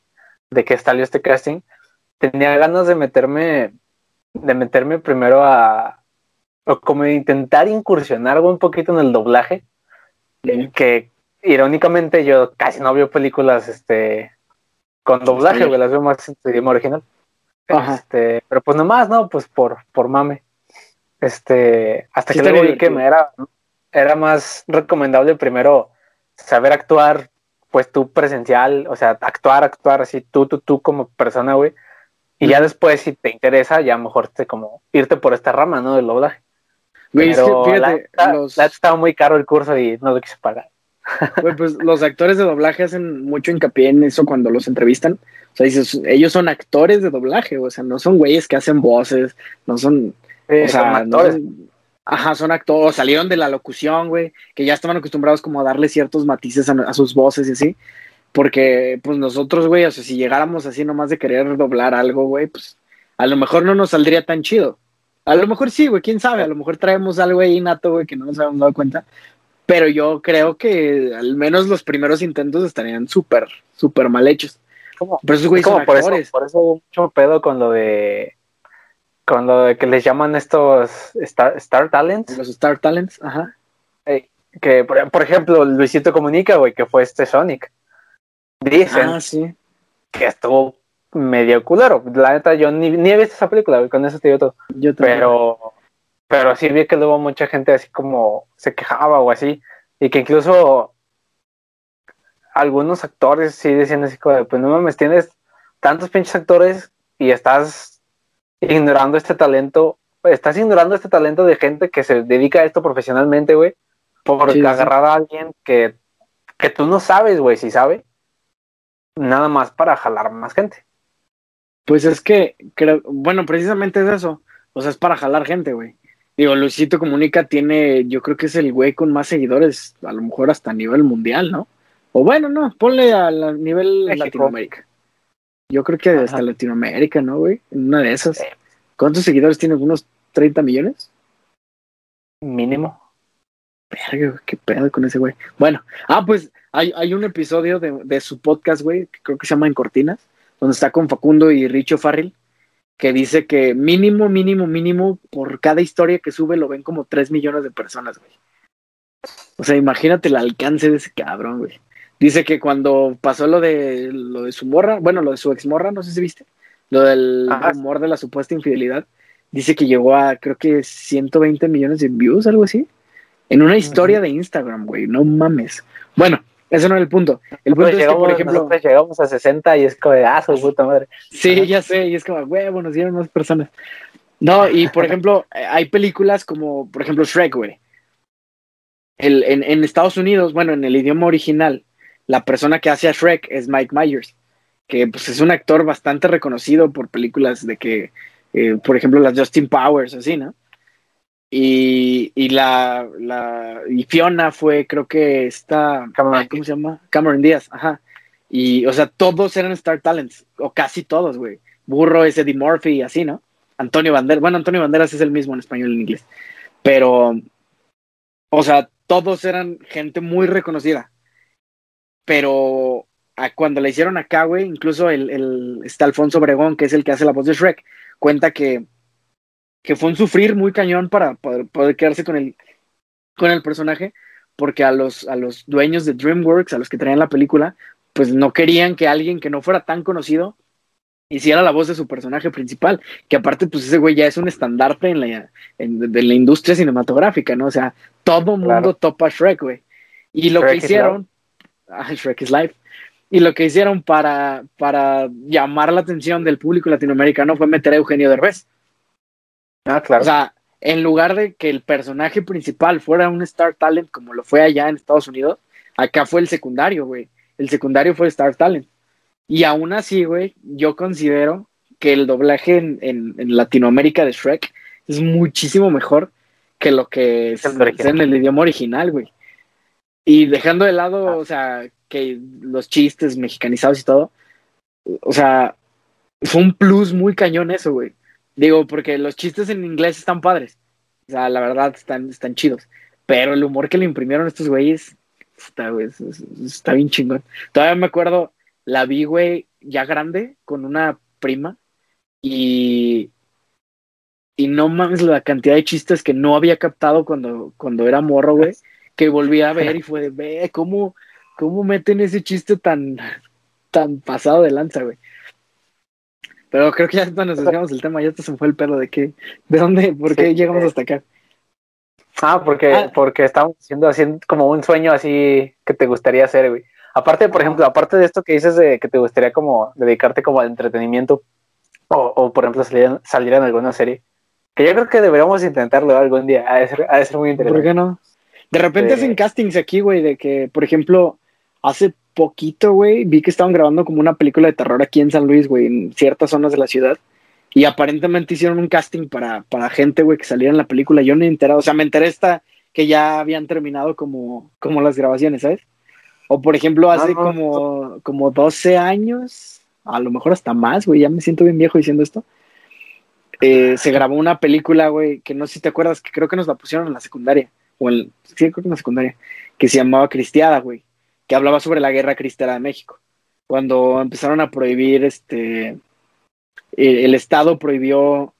de que salió este casting. Tenía ganas de meterme, de meterme primero a, o como intentar incursionar un poquito en el doblaje, que irónicamente yo casi no veo películas este con doblaje, güey, las veo más en idioma original. Ajá. Este, pero pues nomás, no, pues por, por mame. Este, hasta sí, que luego vi que me era, era más recomendable primero saber actuar, pues tú presencial, o sea, actuar, actuar así, tú, tú, tú como persona, güey. Y ya después, si te interesa, ya mejor te como irte por esta rama, ¿no? Del doblaje. Güey, Pero es que fíjate, la, los... la, estaba muy caro el curso y no lo quise pagar. Pues los actores de doblaje hacen mucho hincapié en eso cuando los entrevistan. O sea, dices, ellos son actores de doblaje, o sea, no son güeyes que hacen voces, no son. Sí, o sea, son actores. No, Ajá, son actores, salieron de la locución, güey, que ya estaban acostumbrados como a darle ciertos matices a, a sus voces y así. Porque, pues nosotros, güey, o sea, si llegáramos así nomás de querer doblar algo, güey, pues a lo mejor no nos saldría tan chido. A lo mejor sí, güey, quién sabe, a lo mejor traemos algo ahí nato, güey, que no nos habíamos dado cuenta. Pero yo creo que al menos los primeros intentos estarían súper, súper mal hechos. ¿Cómo? Pero esos güeyes son por Eso, por eso mucho pedo con lo de con lo de que les llaman estos Star, Star Talents. Los Star Talents, ajá. que, por, por, ejemplo, Luisito Comunica, güey, que fue este Sonic. Dicen ah, sí. que estuvo medio culero. La neta, yo ni, ni he visto esa película, güey, con eso te digo todo. Yo pero, pero sí vi que luego mucha gente así como se quejaba o así. Y que incluso algunos actores sí decían así como, pues no mames, tienes tantos pinches actores y estás ignorando este talento, estás ignorando este talento de gente que se dedica a esto profesionalmente, güey, por agarrar a alguien que, que tú no sabes, güey, si sabe, nada más para jalar más gente. Pues es que, creo, bueno, precisamente es eso, o sea, es para jalar gente, güey. Digo, Luisito Comunica tiene, yo creo que es el güey con más seguidores, a lo mejor hasta a nivel mundial, ¿no? O bueno, no, ponle a nivel Latinoamérica. Yo creo que hasta Latinoamérica, ¿no, güey? En una de esas. ¿Cuántos seguidores tiene? ¿Unos 30 millones? Mínimo. Verga, qué pedo con ese güey. Bueno, ah, pues hay, hay un episodio de, de, su podcast, güey, que creo que se llama En Cortinas, donde está con Facundo y Richo Farrell, que dice que mínimo, mínimo, mínimo, por cada historia que sube lo ven como 3 millones de personas, güey. O sea, imagínate el alcance de ese cabrón, güey. Dice que cuando pasó lo de lo de su morra, bueno, lo de su ex morra, no sé si viste, lo del rumor de la supuesta infidelidad, dice que llegó a creo que 120 millones de views, algo así, en una historia de Instagram, güey, no mames. Bueno, eso no es el punto. El punto es que, por ejemplo, llegamos a 60 y es como de, ah, su puta madre. Sí, ya sé, y es como, güey, nos dieron más personas. No, y por ejemplo, hay películas como, por ejemplo, Shrek, güey. El, en, en Estados Unidos, bueno, en el idioma original, la persona que hace a Shrek es Mike Myers, que pues es un actor bastante reconocido por películas de que, eh, por ejemplo, las Justin Powers, así, ¿no? Y, y la, la, y Fiona fue, creo que esta, Cameron, ¿cómo se llama? Cameron Díaz, ajá. Y, o sea, todos eran Star Talents, o casi todos, güey. Burro es Eddie Murphy así, ¿no? Antonio Banderas, bueno, Antonio Banderas es el mismo en español y en inglés. Pero, o sea, todos eran gente muy reconocida pero cuando la hicieron acá, güey, incluso el, el, está Alfonso Obregón, que es el que hace la voz de Shrek, cuenta que, que fue un sufrir muy cañón para poder, poder, quedarse con el, con el personaje, porque a los, a los dueños de DreamWorks, a los que traían la película, pues no querían que alguien que no fuera tan conocido hiciera la voz de su personaje principal, que aparte, pues ese güey ya es un estandarte en la, en, de la industria cinematográfica, ¿no? O sea, todo mundo topa Shrek, güey. Y lo Shrek que hicieron, Shrek is Life. Y lo que hicieron para, para llamar la atención del público latinoamericano fue meter a Eugenio Derbez. Ah, claro. O sea, en lugar de que el personaje principal fuera un Star Talent como lo fue allá en Estados Unidos, acá fue el secundario, güey. El secundario fue Star Talent. Y aún así, güey, yo considero que el doblaje en, en, en, Latinoamérica de Shrek es muchísimo mejor que lo que es, es en el idioma original, güey. Y dejando de lado, ah. o sea, que los chistes mexicanizados y todo, o sea, fue un plus muy cañón eso, güey. Digo, porque los chistes en inglés están padres. O sea, la verdad, están, están chidos. Pero el humor que le imprimieron estos güeyes, está, güey, está bien chingón. Todavía me acuerdo, la vi, güey, ya grande, con una prima, y, y no mames la cantidad de chistes que no había captado cuando, cuando era morro, güey que volví a ver y fue de, ve, ¿cómo, cómo meten ese chiste tan, tan pasado de lanza, güey? Pero creo que ya nos desviamos del tema, ya esto se fue el pelo de qué, de dónde, por qué sí, llegamos eh. hasta acá. Ah, porque, ah. porque estamos haciendo así como un sueño así que te gustaría hacer, güey. Aparte, por ejemplo, aparte de esto que dices de que te gustaría como dedicarte como al entretenimiento o, o por ejemplo salir, salir en alguna serie, que yo creo que deberíamos intentarlo algún día, ha de ser, ha de ser muy interesante. ¿Por qué no? De repente hacen castings aquí, güey, de que, por ejemplo, hace poquito, güey, vi que estaban grabando como una película de terror aquí en San Luis, güey, en ciertas zonas de la ciudad. Y aparentemente hicieron un casting para, para gente, güey, que saliera en la película. Yo no he enterado, o sea, me enteré esta que ya habían terminado como, como las grabaciones, ¿sabes? O por ejemplo, Ah, hace no. como, como 12 años, a lo mejor hasta más, güey, ya me siento bien viejo diciendo esto. eh, se grabó una película, güey, que no sé si te acuerdas, que creo que nos la pusieron en la secundaria, o en, sí, creo que en la secundaria, que se llamaba Cristiada, güey, que hablaba sobre la guerra cristiana de México. Cuando empezaron a prohibir, este, eh, el Estado prohibió,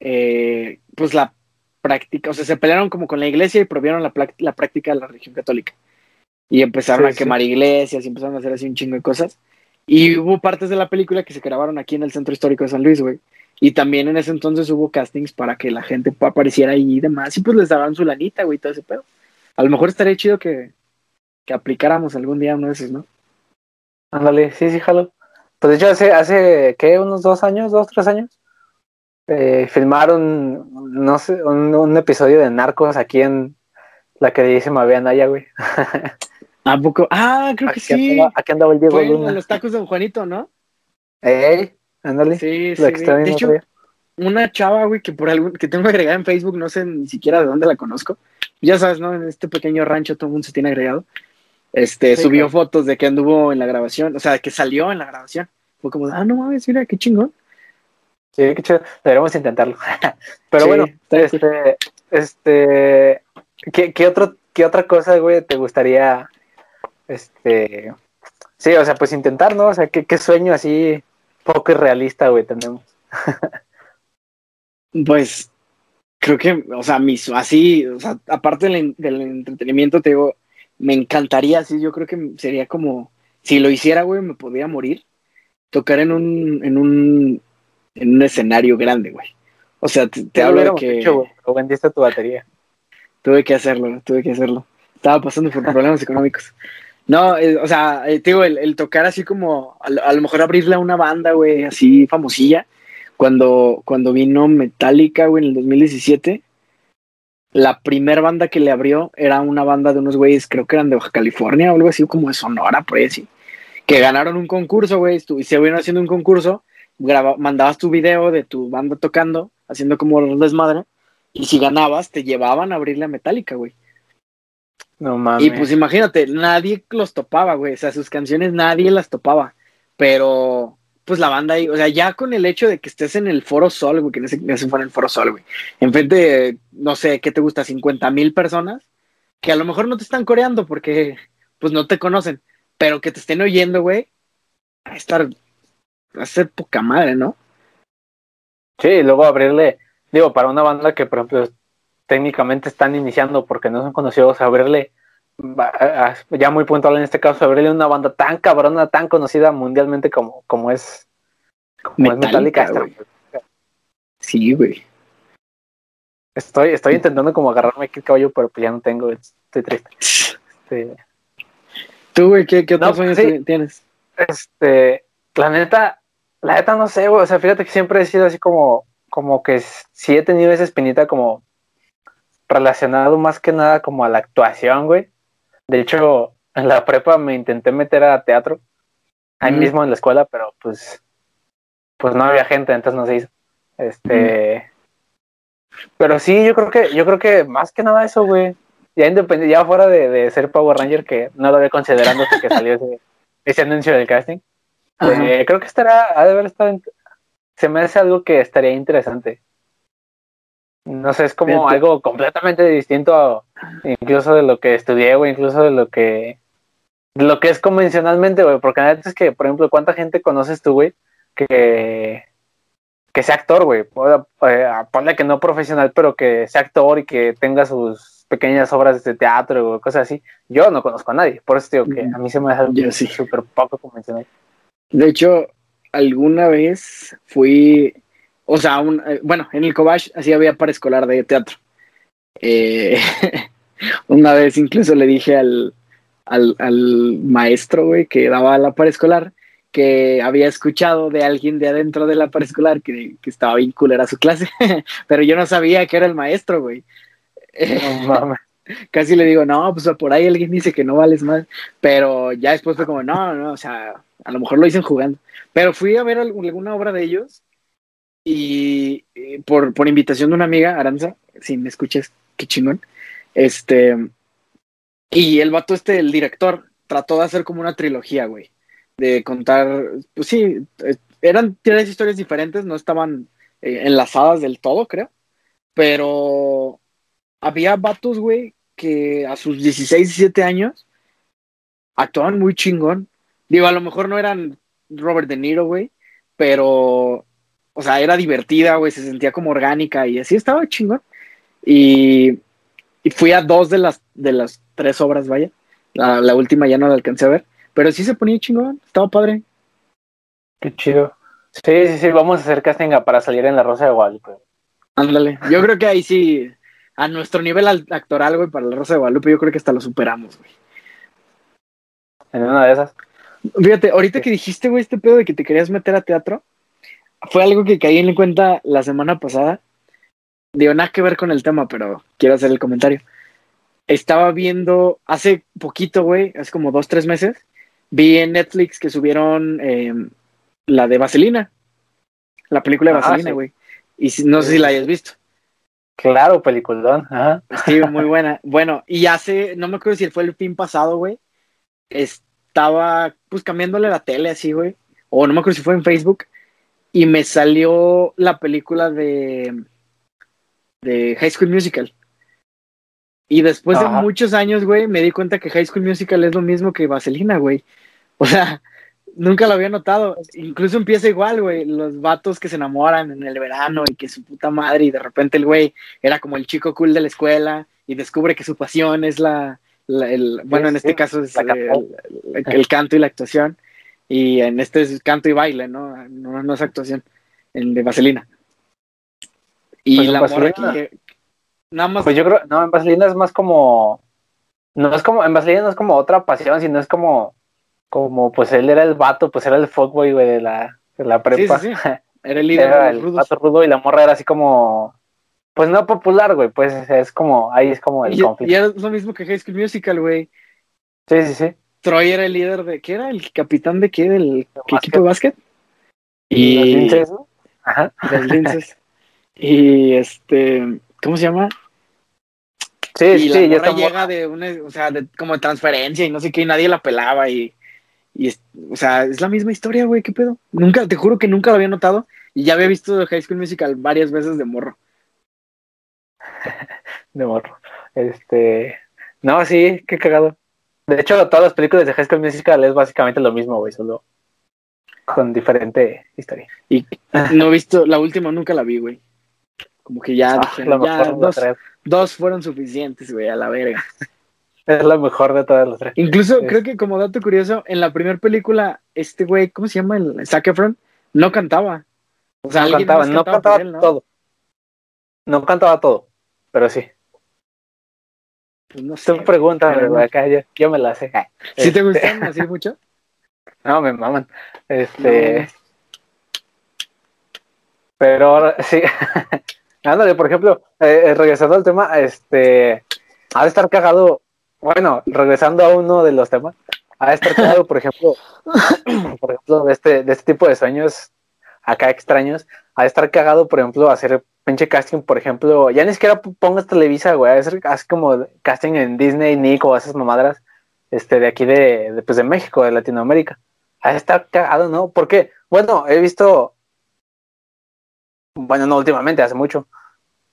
eh, pues la práctica, o sea, se pelearon como con la iglesia y prohibieron la, la práctica de la religión católica. Y empezaron Sí, a sí. quemar iglesias y empezaron a hacer así un chingo de cosas. Y hubo partes de la película que se grabaron aquí en el Centro Histórico de San Luis, güey. Y también en ese entonces hubo castings para que la gente pa- apareciera ahí y demás. Y pues les daban su lanita, güey, todo ese pedo. A lo mejor estaría chido que, que aplicáramos algún día uno de esos, ¿no? Ándale, sí, sí, jalo. Pues de hecho, hace, hace ¿qué? Unos dos años, dos, tres años. eh, filmaron, no sé, un, un episodio de Narcos aquí en la queridísima Vía Naya, güey. ¿A poco? Ah, creo que Aquí, sí. andaba, aquí andaba el Diego Fue en Luna. los tacos de Don Juanito, ¿no? Ey, ándale. Sí, sí. que De hecho, día. una chava, güey, que por algún, que tengo agregada en Facebook, no sé ni siquiera de dónde la conozco. Ya sabes, ¿no? En este pequeño rancho todo el mundo se tiene agregado. Este, Sí, subió claro. fotos de que anduvo en la grabación, o sea, que salió en la grabación. Fue como, ah, no mames, mira, qué chingón. Sí, qué chido. Deberíamos intentarlo. Pero Sí, bueno, este, este, ¿qué, qué otro, qué otra cosa, güey, te gustaría, este, sí, o sea, pues intentar, ¿no? O sea, qué, qué sueño así poco irrealista, güey, tenemos. Pues, creo que, o sea, mis, así, o sea, aparte del, del entretenimiento, te digo, me encantaría, así, yo creo que sería como, si lo hiciera, güey, me podría morir, tocar en un, en un, en un escenario grande, güey. O sea, te, hablo de que hecho, pero vendiste tu batería. tuve que hacerlo, tuve que hacerlo. Estaba pasando por problemas económicos. No, eh, o sea, eh, te digo, el, el tocar así como, a, lo- a lo mejor abrirle a una banda, güey, así famosilla, cuando, cuando vino Metallica, güey, en el 2017, la primer banda que le abrió era una banda de unos güeyes, creo que eran de Baja California o algo así, como de Sonora, por ahí así, que ganaron un concurso, güey, y se vieron haciendo un concurso, graba- mandabas tu video de tu banda tocando, haciendo como un desmadre, y si ganabas, te llevaban a abrirle a Metallica, güey. No mames. Y pues imagínate, nadie los topaba, güey. O sea, sus canciones nadie las topaba. Pero, pues la banda ahí, o sea, ya con el hecho de que estés en el Foro Sol, güey, que en ese, fue en el Foro Sol, güey. Enfrente de, no sé, ¿qué te gusta? 50 mil personas, que a lo mejor no te están coreando porque, pues no te conocen, pero que te estén oyendo, güey, a estar, a ser poca madre, ¿no? Sí, y luego abrirle, digo, para una banda que, por ejemplo, técnicamente están iniciando porque no son conocidos, abrirle, ya muy puntual en este caso, abrirle una banda tan cabrona, tan conocida mundialmente como, como es, como es Metallica, güey. Sí, güey. Estoy, estoy intentando como agarrarme aquí el caballo, pero pues ya no tengo, estoy triste. Este, ¿Tú, güey, qué, qué otros No, sueños sí. tienes? este, la neta, la neta no sé, güey, o sea, fíjate que siempre he sido así como, como que sí he tenido esa espinita como relacionado más que nada como a la actuación, güey. De hecho, en la prepa me intenté meter a teatro, ahí mismo en la escuela, pero pues, pues no había gente, entonces no se hizo. Este, pero sí, yo creo que, yo creo que más que nada eso, güey. Ya independiente, ya fuera de, de ser Power Ranger, que no lo había considerando hasta que salió ese, ese anuncio del casting. Eh, creo que estará, ha de haber estado, in- se me hace algo que estaría interesante. No sé, es como algo completamente distinto incluso de lo que estudié, güey, incluso de lo que, de lo que es convencionalmente, güey, porque la neta es que, por ejemplo, ¿cuánta gente conoces tú, güey, que, que sea actor, güey? Eh, ponle que no profesional, pero que sea actor y que tenga sus pequeñas obras de teatro o cosas así. Yo no conozco a nadie, por eso digo que a mí se me hace Yo sí. súper poco convencional. De hecho, alguna vez fui, o sea, un- eh, bueno, en el Cobach así había para escolar de teatro. Eh, una vez incluso le dije al, al, al maestro, güey, que daba la escolar que había escuchado de alguien de adentro de la escolar que, que estaba bien culera su clase, pero yo no sabía que era el maestro, güey. No. Casi le digo, no, pues por ahí alguien dice que no vales más, pero ya después fue como, no, no, o sea, a lo mejor lo dicen jugando. Pero fui a ver alguna obra de ellos y, por, por invitación de una amiga, Aranza, si me escuchas, qué chingón. Este, y el vato este, el director, trató de hacer como una trilogía, güey. De contar, pues sí, eh, eran tres historias diferentes, no estaban eh, enlazadas del todo, creo. Pero había vatos, güey, que a sus 16, 17 años actuaban muy chingón. Digo, a lo mejor no eran Robert De Niro, güey, pero, o sea, era divertida, güey, se sentía como orgánica y así estaba chingón. Y, y fui a dos de las, de las tres obras, vaya. La, última ya no la alcancé a ver, pero sí se ponía chingón, estaba padre. Qué chido. Sí, sí, sí, vamos a hacer casting para salir en La Rosa de Guadalupe. Ándale, yo creo que ahí sí, a nuestro nivel actoral, güey, para La Rosa de Guadalupe, yo creo que hasta lo superamos, güey. En una de esas. Fíjate, ahorita que dijiste, güey, este pedo de que te querías meter a teatro, fue algo que caí en cuenta la semana pasada. Digo, nada que ver con el tema, pero quiero hacer el comentario. Estaba viendo hace poquito, güey, hace como dos, tres meses, vi en Netflix que subieron em, la de Vaselina, la película de ah, Vaselina, güey. Y no sé si la hayas visto. Claro, peliculón. Ajá. Sí, muy buena. Bueno, y hace, no me acuerdo si fue el fin pasado, güey. Estaba pues cambiándole la tele así, güey. O no me acuerdo si fue en Facebook. Y me salió la película de, de High School Musical. Y después de muchos años, güey, me di cuenta que High School Musical es lo mismo que Vaselina, güey. O sea, nunca lo había notado. Incluso empieza igual, güey. Los vatos que se enamoran en el verano y que su puta madre, y de repente el güey era como el chico cool de la escuela y descubre que su pasión es la. el, bueno, en este caso es el, canto y la actuación. Y en este es canto y baile, ¿no? No, es actuación. En de Vaselina. Y pues la morra que, Nada más. Pues yo creo, no, en Vaselina es más como. No es como, en Vaselina no es como otra pasión, sino es como, como, pues él era el vato, pues era el fuckboy, güey, de la, de la prepa. Sí, sí, sí. Era el líder era el vato rudo y la morra era así como, pues no popular, güey, pues es como, ahí es como el y, conflicto. Y era lo mismo que High School Musical, güey. Sí, sí, sí. Troy era el líder de, ¿qué era? ¿El capitán de qué? ¿Del equipo de básquet? Y... Los linces, ¿no? Ajá. Los linces. y este, ¿cómo se llama? Sí, y sí, la morra llega de una, o sea, de, como de transferencia y no sé qué, y nadie la pelaba y, y o sea, es la misma historia, güey, qué pedo. Nunca, te juro que nunca lo había notado y ya había visto High School Musical varias veces de morro. de morro. Este, no, sí, qué cagado. De hecho, todas las películas de High School Musical es básicamente lo mismo, güey, solo con diferente historia. Y no he visto, la última nunca la vi, güey. Como que ya, ah, ya dos, dos, fueron suficientes, güey, a la verga. Es la mejor de todas las tres. Incluso creo que como dato curioso, en la primera película, este güey, ¿cómo se llama? El Zac Efron, no cantaba. O sea, no cantaba, no cantaba todo. No cantaba todo, pero sí. Pues no sé. Tú pregúntame, acá yo, me la sé. ¿Sí te gustan así mucho? No, me maman. Este. Pero ahora sí. Ándale, por ejemplo, eh, eh, regresando al tema, este, ha de estar cagado, bueno, regresando a uno de los temas, ha de estar cagado, por ejemplo, por ejemplo, de este, de este tipo de sueños acá extraños, ha de estar cagado, por ejemplo, hacer pinche casting, por ejemplo, ya ni siquiera pongas Televisa, güey, así como casting en Disney, Nick o esas mamadas, este, de aquí de, pues de México, de Latinoamérica. De estar cagado, ¿no? Porque, bueno, he visto bueno, no últimamente, hace mucho.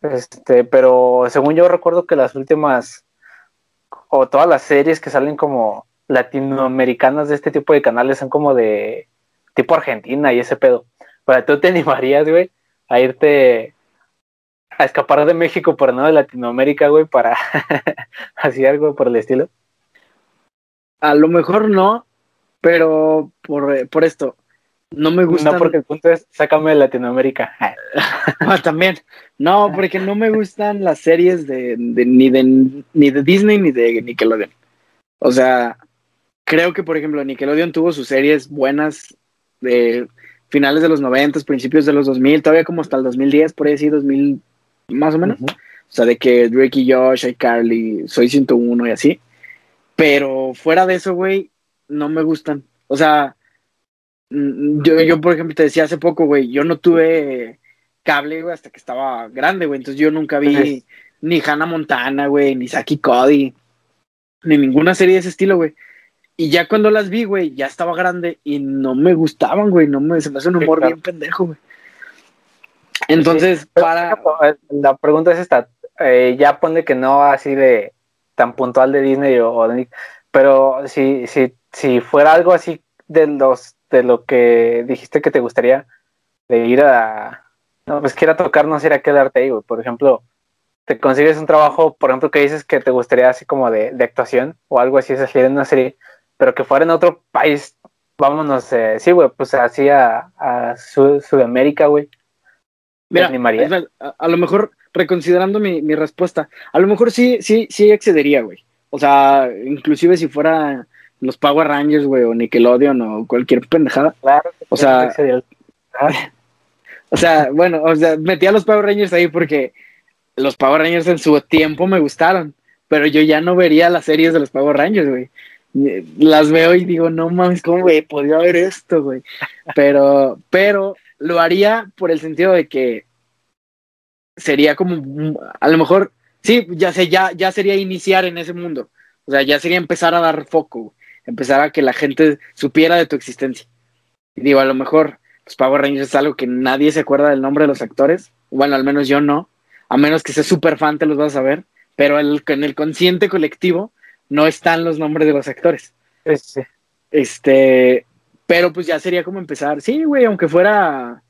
Este, pero según yo recuerdo que las últimas, o todas las series que salen como latinoamericanas de este tipo de canales son como de tipo Argentina y ese pedo. Para tú te animarías, güey, a irte a escapar de México, pero no de Latinoamérica, güey, para hacer algo por el estilo. A lo mejor no, pero por, por esto, no me gusta. No, porque el punto es, sácame de Latinoamérica. ah, también. No, porque no me gustan las series de, ni de ni de Disney ni de Nickelodeon. O sea, creo que, por ejemplo, Nickelodeon tuvo sus series buenas de finales de los 90, principios de los 2000, todavía como hasta el 2010, por ahí sí, 2000, más o menos. O sea, de que Drake y Josh, iCarly, Soy 101 y así. Pero fuera de eso, güey, no me gustan. O sea, Mm, yo, yo, por ejemplo, te decía hace poco, güey, yo no tuve cable, güey, hasta que estaba grande, güey. Entonces yo nunca vi ni Hannah Montana, güey, ni Saki Cody, ni ninguna serie de ese estilo, güey. Y ya cuando las vi, güey, ya estaba grande y no me gustaban, güey. No me, se me hace un humor bien pendejo, güey. Entonces, para. La pregunta es esta. Eh, ya pone que no así de tan puntual de Disney o, de pero si, si, si fuera algo así de los de lo que dijiste que te gustaría de ir a no pues quiera tocar no sería quedarte ahí güey. por ejemplo te consigues un trabajo por ejemplo que dices que te gustaría así como de, de actuación o algo así salir en una serie pero que fuera en otro país vámonos eh, sí güey pues así a, a Sudamérica güey Mira, a, a, lo mejor, reconsiderando mi, mi, respuesta, a lo mejor sí, sí, sí excedería, güey. O sea, inclusive si fuera los Power Rangers, güey, o Nickelodeon o cualquier pendejada. Claro. O sea, o sea, bueno, o sea, metí a los Power Rangers ahí porque los Power Rangers en su tiempo me gustaron, pero yo ya no vería las series de los Power Rangers, güey. Las veo y digo, no mames, ¿cómo güey? Podría ver esto, güey. Pero, pero lo haría por el sentido de que sería como, a lo mejor, sí, ya, sé, ya, ya sería iniciar en ese mundo. O sea, ya sería empezar a dar foco, empezar a que la gente supiera de tu existencia. Y digo, a lo mejor, pues Power Rangers es algo que nadie se acuerda del nombre de los actores. Bueno, al menos yo no. A menos que seas súper fan, te los vas a ver. Pero el, en el consciente colectivo no están los nombres de los actores. Este, este pero pues ya sería como empezar. Sí, güey, aunque fuera.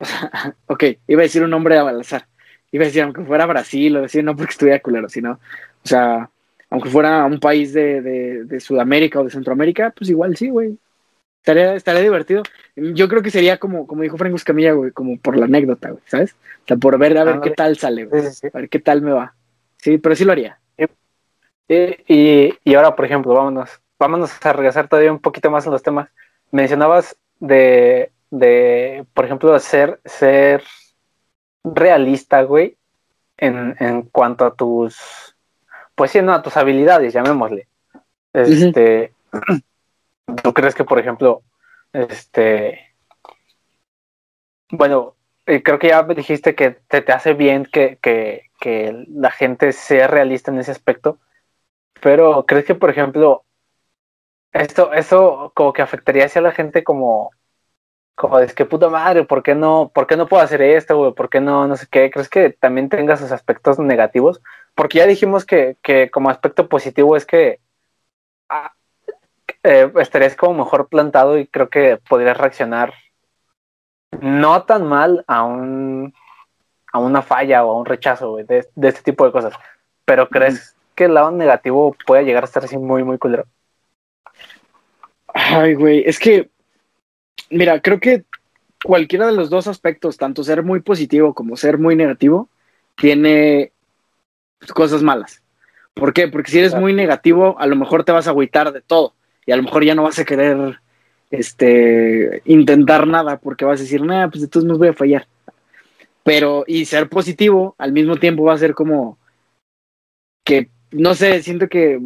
ok, iba a decir un nombre de balazar. Iba a decir, aunque fuera Brasil, o decir, no porque estuviera culero, sino. O sea, aunque fuera un país de, de, Sudamérica o de Centroamérica, pues igual sí, güey. Estaría, estaría divertido. Yo creo que sería como, como dijo Franco Escamilla, güey, como por la anécdota, güey, ¿sabes? O sea, por ver a ver qué tal sale, güey. A ver qué tal me va. Sí, pero sí lo haría. Y, y ahora, por ejemplo, vámonos, vámonos a regresar todavía un poquito más en los temas mencionabas de, de por ejemplo, ser, ser realista, güey, en, en cuanto a tus, pues sí, no, a tus habilidades, llamémosle. Este, ¿tú crees que, por ejemplo, este, bueno, eh, creo que ya me dijiste que te, te hace bien que, que, que la gente sea realista en ese aspecto, pero ¿crees que, por ejemplo, esto, eso como que afectaría hacia la gente como, como es que puta madre, ¿por qué no, por qué no puedo hacer esto, güey? ¿Por qué no, no sé qué? ¿Crees que también tenga sus aspectos negativos? Porque ya dijimos que, que como aspecto positivo es que ah, eh, estarías como mejor plantado y creo que podrías reaccionar no tan mal a un a una falla o a un rechazo güey, de, de, este tipo de cosas. Pero crees que el lado negativo puede llegar a estar así muy, muy culero. Ay, güey, es que, mira, creo que cualquiera de los dos aspectos, tanto ser muy positivo como ser muy negativo, tiene cosas malas. ¿Por qué? Porque si eres muy negativo, a lo mejor te vas a agüitar de todo y a lo mejor ya no vas a querer este, intentar nada porque vas a decir, nada, pues entonces no voy a fallar. Pero, y ser positivo al mismo tiempo va a ser como que, no sé, siento que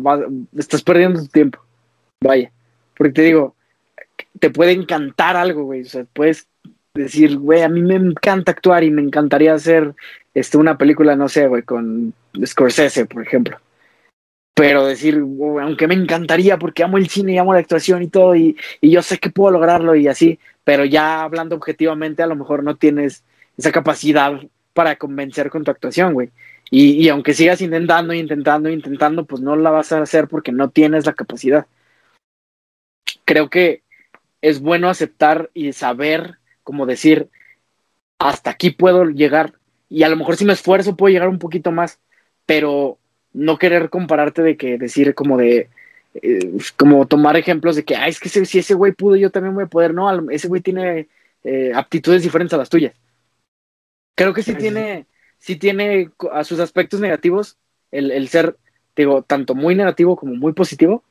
estás perdiendo tu tiempo. Vaya. Porque te digo, te puede encantar algo, güey. O sea, puedes decir, güey, a mí me encanta actuar y me encantaría hacer este, una película, no sé, güey, con Scorsese, por ejemplo. Pero decir, aunque me encantaría porque amo el cine y amo la actuación y todo, y, y yo sé que puedo lograrlo y así, pero ya hablando objetivamente, a lo mejor no tienes esa capacidad para convencer con tu actuación, güey. Y, y aunque sigas intentando, intentando, intentando, pues no la vas a hacer porque no tienes la capacidad creo que es bueno aceptar y saber, como decir, hasta aquí puedo llegar. Y a lo mejor si me esfuerzo puedo llegar un poquito más, pero no querer compararte de que decir como de, eh, como tomar ejemplos de que, ay, es que si ese güey pudo, yo también voy a poder. No, ese güey tiene eh, aptitudes diferentes a las tuyas. Creo que sí, tiene, sí tiene a sus aspectos negativos el, el ser, digo, tanto muy negativo como muy positivo,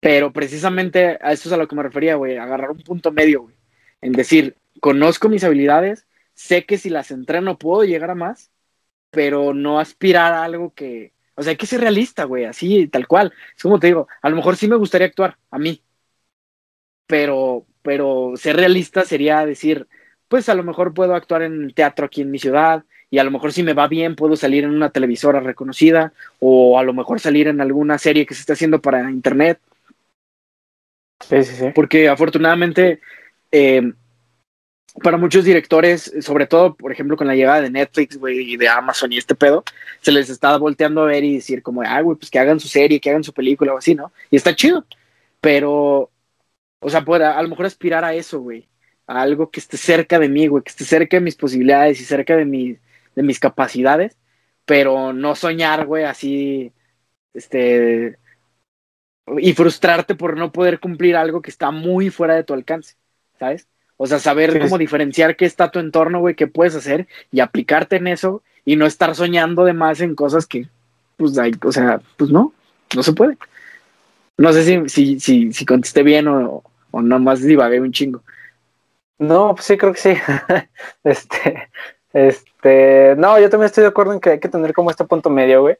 pero precisamente a eso es a lo que me refería, güey, agarrar un punto medio, güey. En decir, conozco mis habilidades, sé que si las entreno puedo llegar a más, pero no aspirar a algo que. O sea, hay que ser realista, güey, así, tal cual. Es como te digo, a lo mejor sí me gustaría actuar, a mí. Pero, pero ser realista sería decir, pues a lo mejor puedo actuar en el teatro aquí en mi ciudad y a lo mejor si me va bien puedo salir en una televisora reconocida o a lo mejor salir en alguna serie que se está haciendo para internet. Sí, sí, sí. Porque afortunadamente eh, para muchos directores, sobre todo, por ejemplo, con la llegada de Netflix, güey, y de Amazon y este pedo, se les está volteando a ver y decir como, ah, güey, pues que hagan su serie, que hagan su película o así, ¿no? Y está chido. Pero, o sea, pueda a lo mejor aspirar a eso, güey. A algo que esté cerca de mí, güey, que esté cerca de mis posibilidades y cerca de, mi, de mis capacidades, pero no soñar, güey, así, este, y frustrarte por no poder cumplir algo que está muy fuera de tu alcance, ¿sabes? O sea, saber cómo diferenciar qué está tu entorno, güey, qué puedes hacer y aplicarte en eso y no estar soñando de más en cosas que, pues, hay, o sea, pues no, no se puede. No sé si, si, si, si contesté bien o, o nomás divagué un chingo. No, pues sí, creo que sí. este, este, no, yo también estoy de acuerdo en que hay que tener como este punto medio, güey.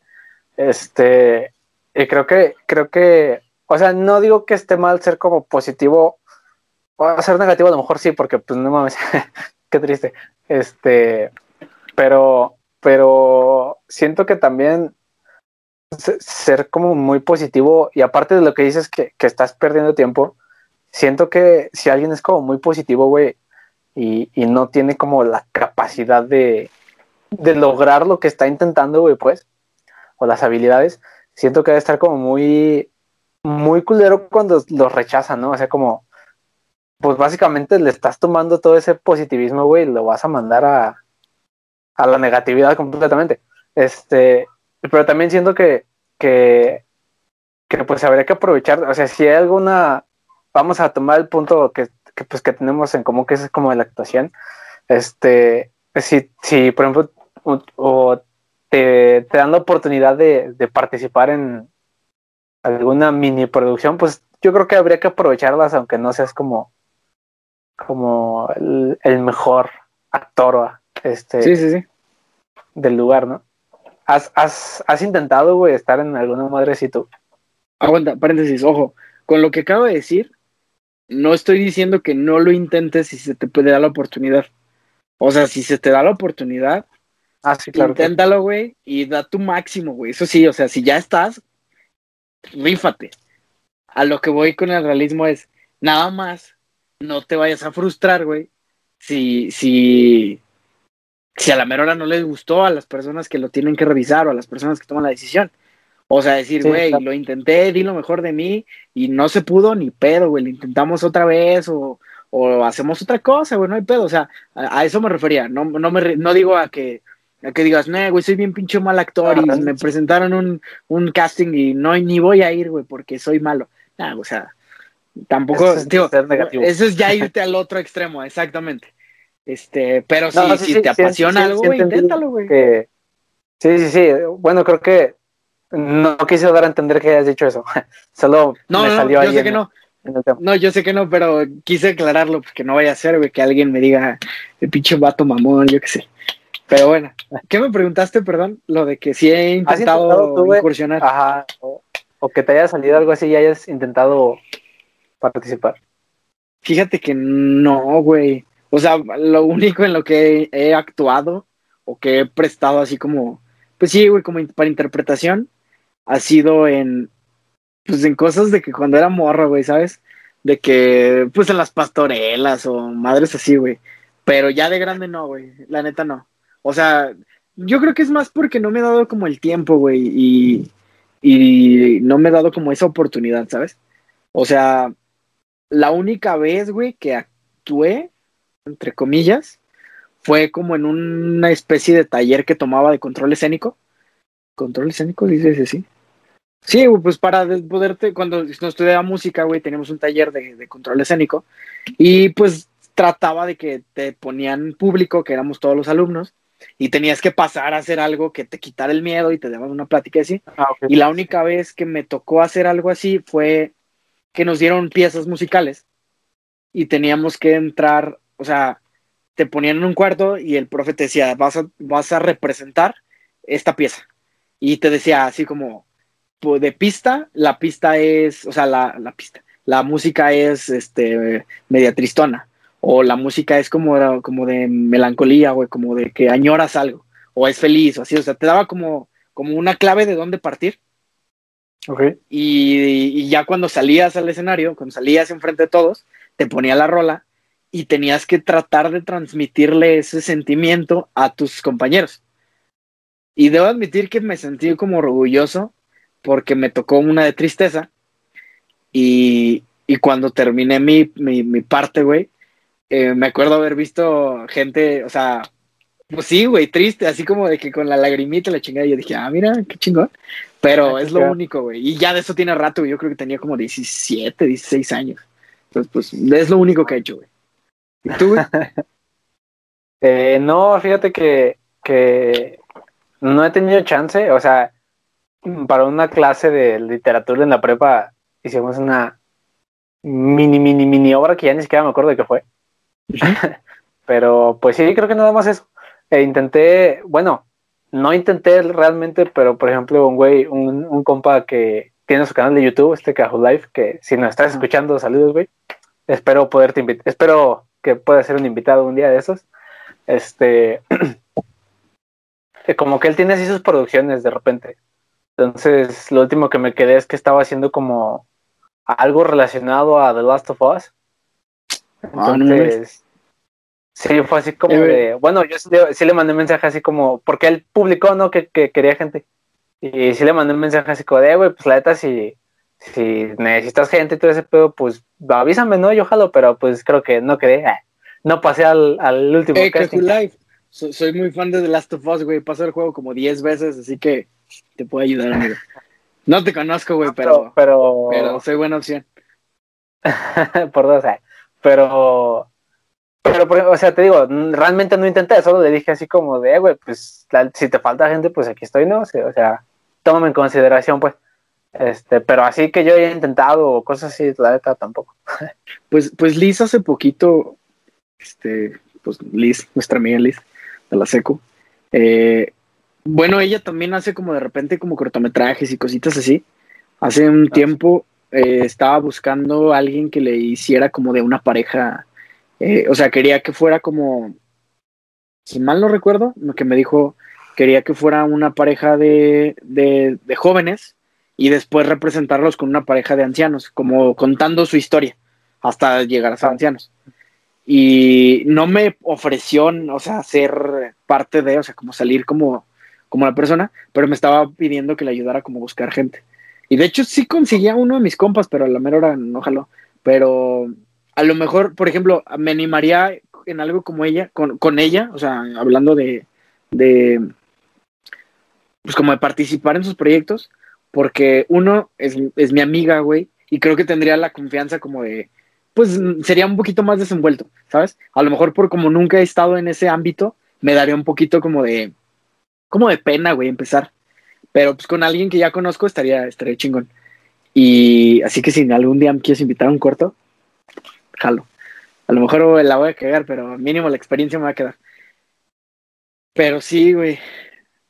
Este, y creo que, creo que, o sea, no digo que esté mal ser como positivo a ser negativo, a lo mejor sí, porque pues no mames, qué triste. Este, pero, pero siento que también ser como muy positivo y aparte de lo que dices que, que estás perdiendo tiempo, siento que si alguien es como muy positivo, güey, y, y, no tiene como la capacidad de, de lograr lo que está intentando, güey, pues, o las habilidades, siento que debe estar como muy, muy culero cuando los rechazan, ¿no? O sea, como, pues básicamente le estás tomando todo ese positivismo, güey, y lo vas a mandar a, a la negatividad completamente. Este, pero también siento que, que, que, pues habría que aprovechar, o sea, si hay alguna, vamos a tomar el punto que, pues que tenemos en común, que es como la actuación, este, si, si por ejemplo, o, te, te, dan la oportunidad de, de participar en alguna mini producción, pues yo creo que habría que aprovecharlas, aunque no seas como como el, mejor actor este, sí, sí, sí. del lugar, ¿no? ¿Has, has, has intentado, güey, estar en alguna madrecito? Aguanta, paréntesis, ojo, con lo que acabo de decir, no estoy diciendo que no lo intentes si se te puede dar la oportunidad. O sea, si se te da la oportunidad, ah, sí, claro inténtalo, güey, y da tu máximo, güey. Eso sí, o sea, si ya estás, rífate. A lo que voy con el realismo es, nada más no te vayas a frustrar, güey, si, si, si a la mera hora no les gustó a las personas que lo tienen que revisar o a las personas que toman la decisión. O sea, decir, güey, lo intenté, di lo mejor de mí y no se pudo ni pedo, güey, lo intentamos otra vez o, o hacemos otra cosa, güey, no hay pedo. O sea, a, eso me refería, no, no, me, no digo a que, que digas, no, güey, soy bien pinche mal actor y me presentaron un, un casting y no, ni voy a ir, güey, porque soy malo. Nah, o sea, Tampoco, eso es, eso es ya irte al otro extremo, exactamente. Este, pero si, te apasiona algo, güey, inténtalo, güey. Sí, sí, sí. Bueno, creo que no quise dar a entender que hayas dicho eso. Solo no, me salió no, yo sé que no. No, yo sé que no, pero quise aclararlo porque no vaya a ser, güey, que alguien me diga el pinche vato mamón, yo qué sé. Pero bueno, ¿qué me preguntaste, perdón? Lo de que si he intentado, incursionar. Ajá, o, o, que te haya salido algo así y hayas intentado participar? Fíjate que no, güey. O sea, lo único en lo que he, actuado o que he prestado así como, pues sí, güey, como para interpretación, ha sido en, pues en cosas de que cuando era morro, güey, ¿sabes? De que, pues en las pastorelas o madres así, güey. Pero ya de grande no, güey. La neta no. O sea, yo creo que es más porque no me he dado como el tiempo, güey, y, no me he dado como esa oportunidad, ¿sabes? O sea, la única vez, güey, que actué, entre comillas, fue como en una especie de taller que tomaba de control escénico. ¿Control escénico? Dices así. Sí, pues para poderte, cuando no estudiaba música, güey, teníamos un taller de, control escénico y pues trataba de que te ponían público, que éramos todos los alumnos, y tenías que pasar a hacer algo que te quitara el miedo y te daban una plática así. Ah, Y la única vez que me tocó hacer algo así fue que nos dieron piezas musicales y teníamos que entrar, o sea, te ponían en un cuarto y el profe te decía, vas a, vas a representar esta pieza. Y te decía así como, pues, de pista, la pista es, o sea, la, la pista, la música es este, media tristona. O la música es como, como de melancolía, güey, como de que añoras algo, o es feliz, o así, o sea, te daba como, como una clave de dónde partir. Ok. Y, y ya cuando salías al escenario, cuando salías enfrente de todos, te ponía la rola y tenías que tratar de transmitirle ese sentimiento a tus compañeros. Y debo admitir que me sentí como orgulloso porque me tocó una de tristeza y, y cuando terminé mi, mi, mi parte, güey, eh, me acuerdo haber visto gente, o sea, pues sí, güey, triste, así como de que con la lagrimita la chingada, yo dije, ah, mira, qué chingón. Pero Ah, es lo único, güey. Y ya de eso tiene rato, güey. Yo creo que tenía como 17, 16 años. Entonces, pues, es lo único que he hecho, güey. ¿Y tú, güey? Eh, no, fíjate que, que no he tenido chance, o sea, para una clase de literatura en la prepa hicimos una mini, mini, mini obra que ya ni siquiera me acuerdo de qué fue. Pero pues sí, creo que nada más eso. E intenté, bueno, no intenté realmente, pero por ejemplo, un güey, un, un compa que tiene su canal de YouTube, este Cajo Life, que si nos estás escuchando, saludos, güey. Espero poderte invitar, espero que puedas ser un invitado un día de esos. Este, como que él tiene así sus producciones de repente. Entonces, lo último que me quedé es que estaba haciendo como algo relacionado a The Last of Us. Ah. Entonces, sí, fue así como Eh, de, bueno, yo sí le, sí le mandé un mensaje así como, porque él publicó, ¿no? Que, que quería gente. Y sí le mandé un mensaje así como de, "Eh, güey, pues la neta, si, si necesitas gente y todo ese pedo, pues avísame, ¿no? Yo jalo, pero pues creo que no quedé, ah, no pasé al, al último Eh, casting. So- soy muy fan de The Last of Us, güey. Paso el juego como 10 veces, así que te puedo ayudar, amigo. No te conozco, güey, pero, pero, pero soy buena opción. por dos, eh. Pero, pero, o sea, te digo, realmente no intenté, solo le dije así como de, "Eh, güey, pues la- si te falta gente, pues aquí estoy, ¿no? O sea, tómame en consideración, pues. Este, pero así que yo haya intentado cosas así, la neta tampoco. Pues, pues Liz hace poquito, este, pues Liz, nuestra amiga Liz, de la SECO, eh, bueno, ella también hace como de repente como cortometrajes y cositas así. Hace un tiempo eh, estaba buscando a alguien que le hiciera como de una pareja, eh, o sea, quería que fuera como, si mal no recuerdo, lo que me dijo, quería que fuera una pareja de, de, de jóvenes y después representarlos con una pareja de ancianos, como contando su historia hasta llegar a ser Ah. ancianos. Y no me ofreció, o sea, ser parte de, o sea, como salir como, como la persona, pero me estaba pidiendo que le ayudara como a buscar gente. Y de hecho sí conseguía uno de mis compas, pero a la mera hora no jaló. Pero a lo mejor, por ejemplo, me animaría en algo como ella, con, con ella, o sea, hablando de, de, pues como de participar en sus proyectos, porque uno es, es mi amiga, güey, y creo que tendría la confianza como de, pues sería un poquito más desenvuelto, ¿sabes? A lo mejor por como nunca he estado en ese ámbito, me daría un poquito como de, como de pena, güey, empezar. Pero pues con alguien que ya conozco estaría, estaría chingón. Y así que si algún día me quieres invitar a un corto, jalo. A lo mejor la voy a cagar, pero mínimo la experiencia me va a quedar. Pero sí, güey.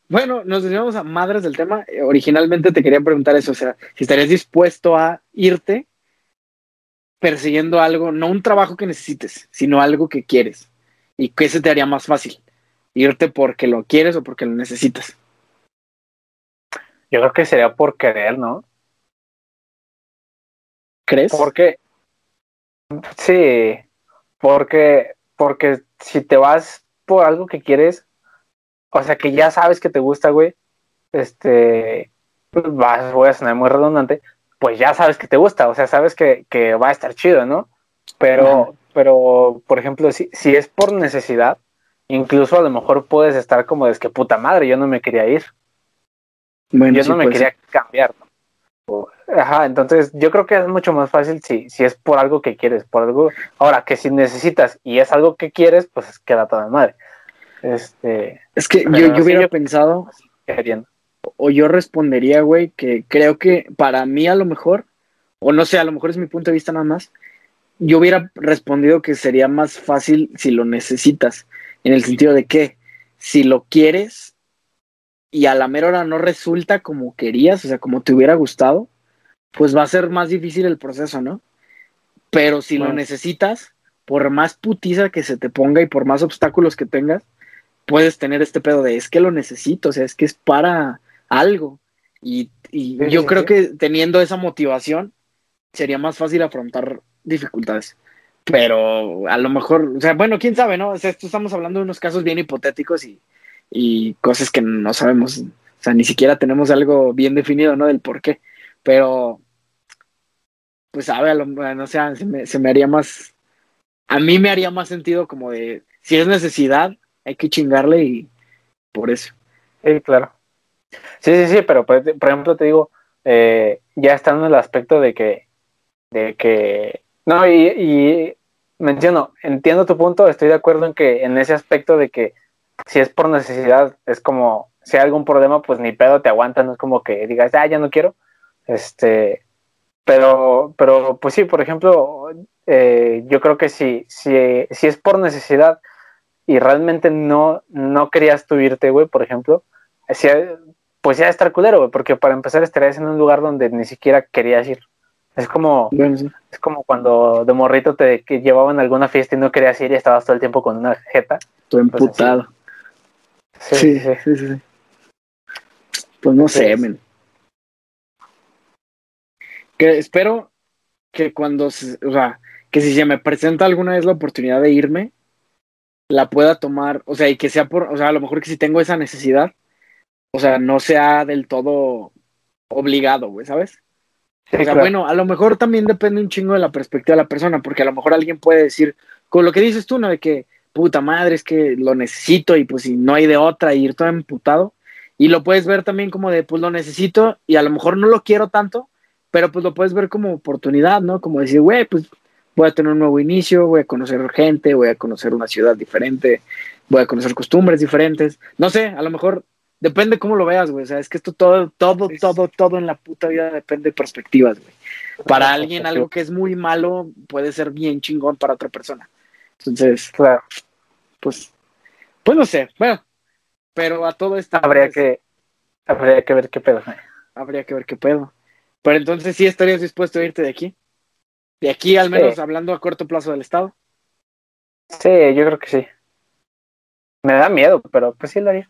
Bueno, nos desviamos a madres del tema. Eh, Originalmente te quería preguntar eso, o sea, si estarías dispuesto a irte persiguiendo algo, no un trabajo que necesites, sino algo que quieres. ¿Y qué se te haría más fácil? ¿Irte porque lo quieres o porque lo necesitas? Yo creo que sería por querer, ¿no? ¿Crees? Porque, sí, porque, porque si te vas por algo que quieres, o sea, que ya sabes que te gusta, güey, este, pues vas, voy a sonar muy redundante, pues ya sabes que te gusta, o sea, sabes que, que va a estar chido, ¿no? Pero, Ajá. pero, por ejemplo, si, si es por necesidad, incluso a lo mejor puedes estar como de "Es que puta madre, yo no me quería ir, Bueno, yo sí, no me pues, quería cambiar, ¿no? Ajá, entonces yo creo que es mucho más fácil si, si es por algo que quieres, por algo. Ahora, que si necesitas y es algo que quieres, pues queda toda madre. Este, Es que yo, yo hubiera pensado, o yo respondería, güey, que creo que para mí a lo mejor, o no sé, a lo mejor es mi punto de vista nada más, yo hubiera respondido que sería más fácil si lo necesitas, en el sentido de que si lo quieres y a la mera hora no resulta como querías, o sea, como te hubiera gustado, pues va a ser más difícil el proceso, ¿no? Pero si lo necesitas, por más putiza que se te ponga y por más obstáculos que tengas, puedes tener este pedo de es que lo necesito, o sea, es que es para algo. Y, yo creo que teniendo esa motivación sería más fácil afrontar dificultades. Pero a lo mejor, o sea, bueno, quién sabe, ¿no? O sea, esto estamos hablando de unos casos bien hipotéticos y, y cosas que no sabemos, o sea, ni siquiera tenemos algo bien definido, ¿no? Del por qué. Pero, pues, a lo, no sé, se me, se me haría más, a mí me haría más sentido como de, si es necesidad, hay que chingarle y por eso. Sí, claro. Sí, sí, sí, pero por, ejemplo te digo, eh, ya estando en el aspecto de que, de que, no, y, y menciono, entiendo tu punto, estoy de acuerdo en que en ese aspecto de que si es por necesidad, es como, si hay algún problema, pues ni pedo te aguanta, no es como que digas, ah, ya no quiero, este, pero, pero pues sí, por ejemplo, eh, yo creo que si, si, si es por necesidad y realmente no, no querías tú irte, güey, por ejemplo, pues ya estar culero, güey, porque para empezar estarías en un lugar donde ni siquiera querías ir. Es como, es como cuando de morrito te que llevaban a alguna fiesta y no querías ir y estabas todo el tiempo con una jeta. Pues sí, sí, sí, sí, Pues no sé, men. Que espero que cuando, o sea, que si se me presenta alguna vez la oportunidad de irme, la pueda tomar, o sea, y que sea por, o sea, a lo mejor que si tengo esa necesidad, o sea, no sea del todo obligado, güey, ¿sabes? o sea, bueno, a lo mejor también depende un chingo de la perspectiva de la persona, porque a lo mejor alguien puede decir, con lo que dices tú, ¿no? De que, puta madre, es que lo necesito y pues si no hay de otra, y ir todo emputado. Y lo puedes ver también como de, pues lo necesito y a lo mejor no lo quiero tanto, pero pues lo puedes ver como oportunidad, ¿no? Como decir, güey, pues voy a tener un nuevo inicio, voy a conocer gente, voy a conocer una ciudad diferente, voy a conocer costumbres diferentes. No sé, a lo mejor depende cómo lo veas, güey. O sea, es que esto todo, todo, todo, todo en la puta vida depende de perspectivas, güey. Para alguien algo que es muy malo puede ser bien chingón para otra persona. Entonces, claro. pues, pues no sé. Bueno, pero a todo esto. Habría pues, que, habría que ver qué pedo. Habría que ver qué pedo. Pero entonces sí estarías dispuesto a irte de aquí. De aquí, al menos hablando a corto plazo del Estado. Sí, yo creo que sí. Me da miedo, pero pues sí lo haría.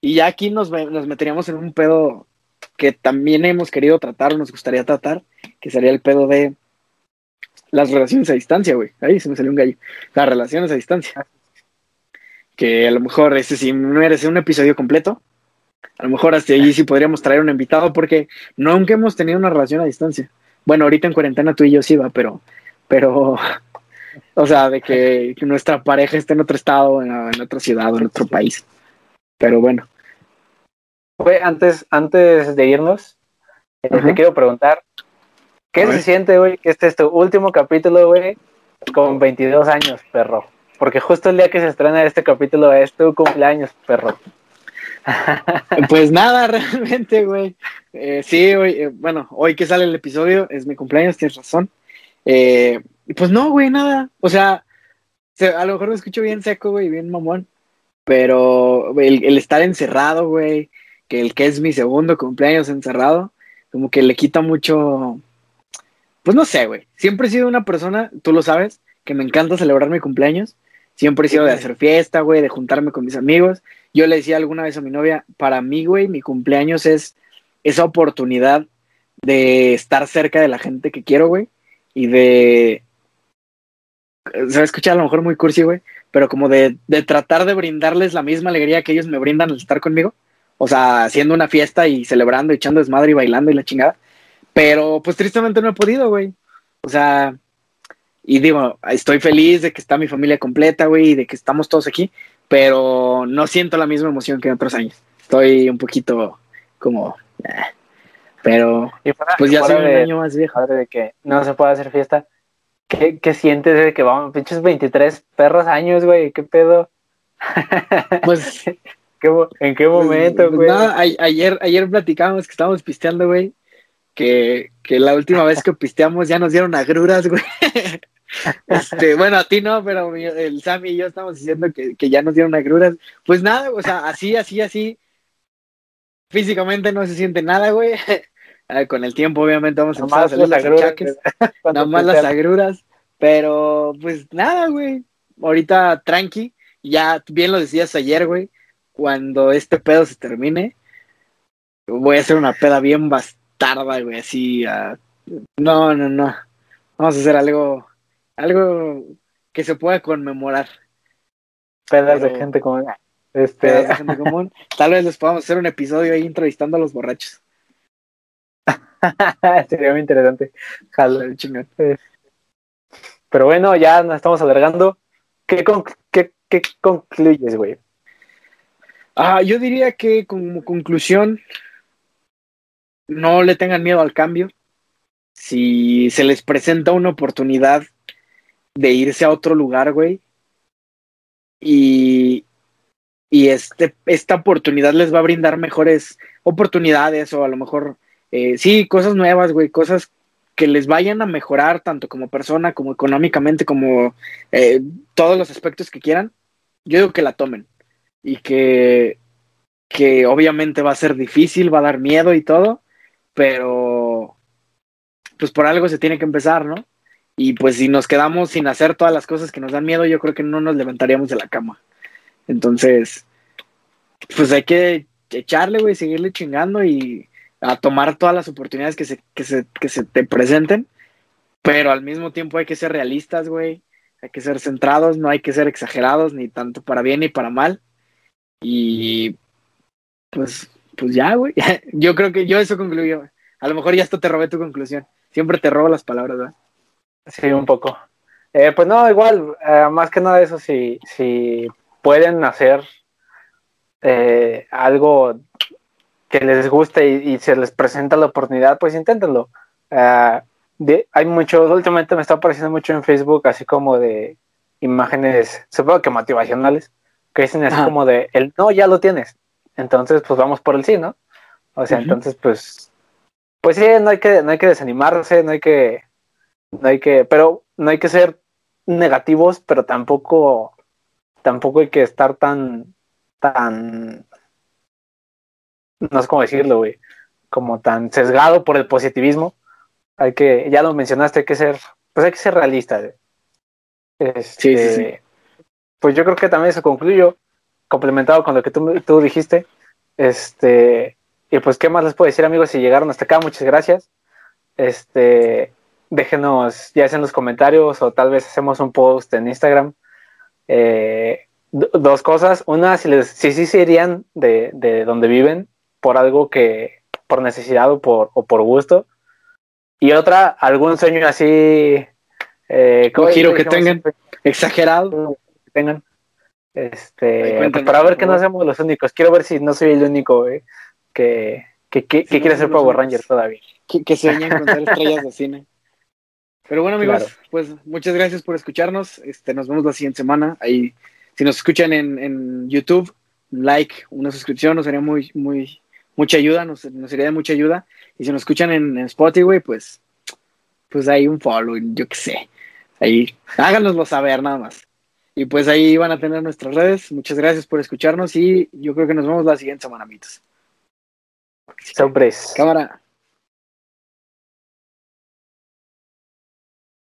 Y ya aquí nos, nos meteríamos en un pedo que también hemos querido tratar, nos gustaría tratar, que sería el pedo de las relaciones a distancia, güey. Ahí se me salió un gallo. Las relaciones a distancia. Que a lo mejor ese sí merece un episodio completo. A lo mejor hasta allí sí podríamos traer un invitado porque nunca hemos tenido una relación a distancia. Bueno, ahorita en cuarentena tú y yo sí va, pero, pero, o sea, de que, nuestra pareja esté en otro estado, en, otra ciudad o en otro país. Pero bueno. Antes, antes de irnos, eh, te quiero preguntar, ¿qué se siente, güey, que este es tu último capítulo, güey, con 22 años, perro? Porque justo el día que se estrena este capítulo es tu cumpleaños, perro. Pues nada, realmente, güey. Eh, sí, güey. Eh, bueno, hoy que sale el episodio es mi cumpleaños, tienes razón. Eh, pues no, güey, nada. O sea, a lo mejor me escucho bien seco, güey, bien mamón. Pero el, estar encerrado, güey, que el que es mi segundo cumpleaños encerrado, como que le quita mucho. Pues no sé, güey. Siempre he sido una persona, tú lo sabes, que me encanta celebrar mi cumpleaños. Siempre he sido de hacer fiesta, güey, de juntarme con mis amigos. Yo le decía alguna vez a mi novia, para mí, güey, mi cumpleaños es esa oportunidad de estar cerca de la gente que quiero, güey, y de... Se va a escuchar a lo mejor muy cursi, güey, pero como de, de tratar de brindarles la misma alegría que ellos me brindan al estar conmigo. O sea, haciendo una fiesta y celebrando, echando desmadre y bailando y la chingada. Pero pues tristemente no he podido, güey. O sea, y digo, estoy feliz de que está mi familia completa, güey, y de que estamos todos aquí, pero no siento la misma emoción que en otros años. Estoy un poquito como... Eh, pero pues ya soy un año más viejo. De que no se puede hacer fiesta. ¿Qué, qué sientes de que vamos, pinches 23 perros años, güey? ¿Qué pedo? Pues... ¿En qué pues, momento, pues, güey? ayer, ayer platicábamos que estábamos pisteando, güey. Que, que la última vez que pisteamos ya nos dieron agruras, güey. Este, bueno, a ti no, pero el Sammy y yo estamos diciendo que, ya nos dieron agruras. Pues nada, o sea, así, así, así. Físicamente no se siente nada, güey. Ah, con el tiempo, obviamente, vamos a empezar a salir las achaques. Nada más las agruras. Pero, pues nada, güey. Ahorita tranqui. Ya bien lo decías ayer, güey. Cuando este pedo se termine, voy a hacer una peda bien bastarda, güey. Así. No, no, no. Vamos a hacer algo. Algo que se pueda conmemorar. Pedas de gente común. Este... Pedas de gente común. Tal vez les podamos hacer un episodio ahí entrevistando a los borrachos. Sería muy interesante. Jalo. Eh, pero bueno, ya nos estamos alargando. ¿Qué, qué, concluyes, güey? Ah, yo diría que como conclusión, no le tengan miedo al cambio. Si se les presenta una oportunidad de irse a otro lugar, güey, y, y este, esta oportunidad les va a brindar mejores oportunidades o a lo mejor eh, sí, cosas nuevas, güey, cosas que les vayan a mejorar tanto como persona, como económicamente, como eh, todos los aspectos que quieran, yo digo que la tomen y que, que obviamente va a ser difícil, va a dar miedo y todo, pero pues por algo se tiene que empezar, ¿no? Y pues si nos quedamos sin hacer todas las cosas que nos dan miedo, yo creo que no nos levantaríamos de la cama. Entonces, pues hay que echarle, güey, seguirle chingando y a tomar todas las oportunidades que se, que se, que se te presenten, pero al mismo tiempo hay que ser realistas, güey, hay que ser centrados, no hay que ser exagerados, ni tanto para bien ni para mal. Y pues, pues ya, güey, yo creo que yo eso concluyo. A lo mejor ya esto te robé tu conclusión. Siempre te robo las palabras, ¿verdad? Sí, un poco. Eh, pues no, igual, eh, más que nada eso, si, si pueden hacer eh, algo que les guste y, se les presenta la oportunidad, pues inténtenlo. Ah, hay mucho, últimamente me está apareciendo mucho en Facebook, así como de imágenes, supongo que motivacionales, que dicen así como de, el no ya lo tienes, entonces pues vamos por el sí, ¿no? O sea, entonces pues, pues sí, no hay que, no hay que desanimarse, no hay que, no hay que, pero no hay que ser negativos, pero tampoco, tampoco hay que estar tan, tan no sé cómo decirlo, güey, como tan sesgado por el positivismo. Hay que, ya lo mencionaste, hay que ser, pues hay que ser realista. Este, sí, sí, Pues yo creo que también eso concluyo, complementado con lo que tú, tú dijiste. Este, y pues, ¿qué más les puedo decir, amigos? Si llegaron hasta acá, muchas gracias. Este, déjenos ya sea en los comentarios o tal vez hacemos un post en Instagram. Eh, dos cosas. Una, si les, si sí se irían de, de donde viven, por algo que, por necesidad o por, o por gusto. Y otra, algún sueño así... Eh, un giro que tengan, exagerado. Que tengan. Este, pues, para ver que no seamos los únicos. Quiero ver si no soy el único que, que, que, quiere ser Power Ranger todavía. Que, que sueña con estrellas de cine. Pero bueno, amigos, pues muchas gracias por escucharnos. Este, nos vemos la siguiente semana. Ahí, si nos escuchan en, en YouTube, like, una suscripción nos sería muy, muy, mucha ayuda, nos, nos sería de mucha ayuda. Y si nos escuchan en, Spotify, pues, pues ahí un follow, yo qué sé. Ahí, háganoslo saber nada más. Y pues ahí van a tener nuestras redes. Muchas gracias por escucharnos y yo creo que nos vemos la siguiente semana, mitos. Sorpresa. Cámara.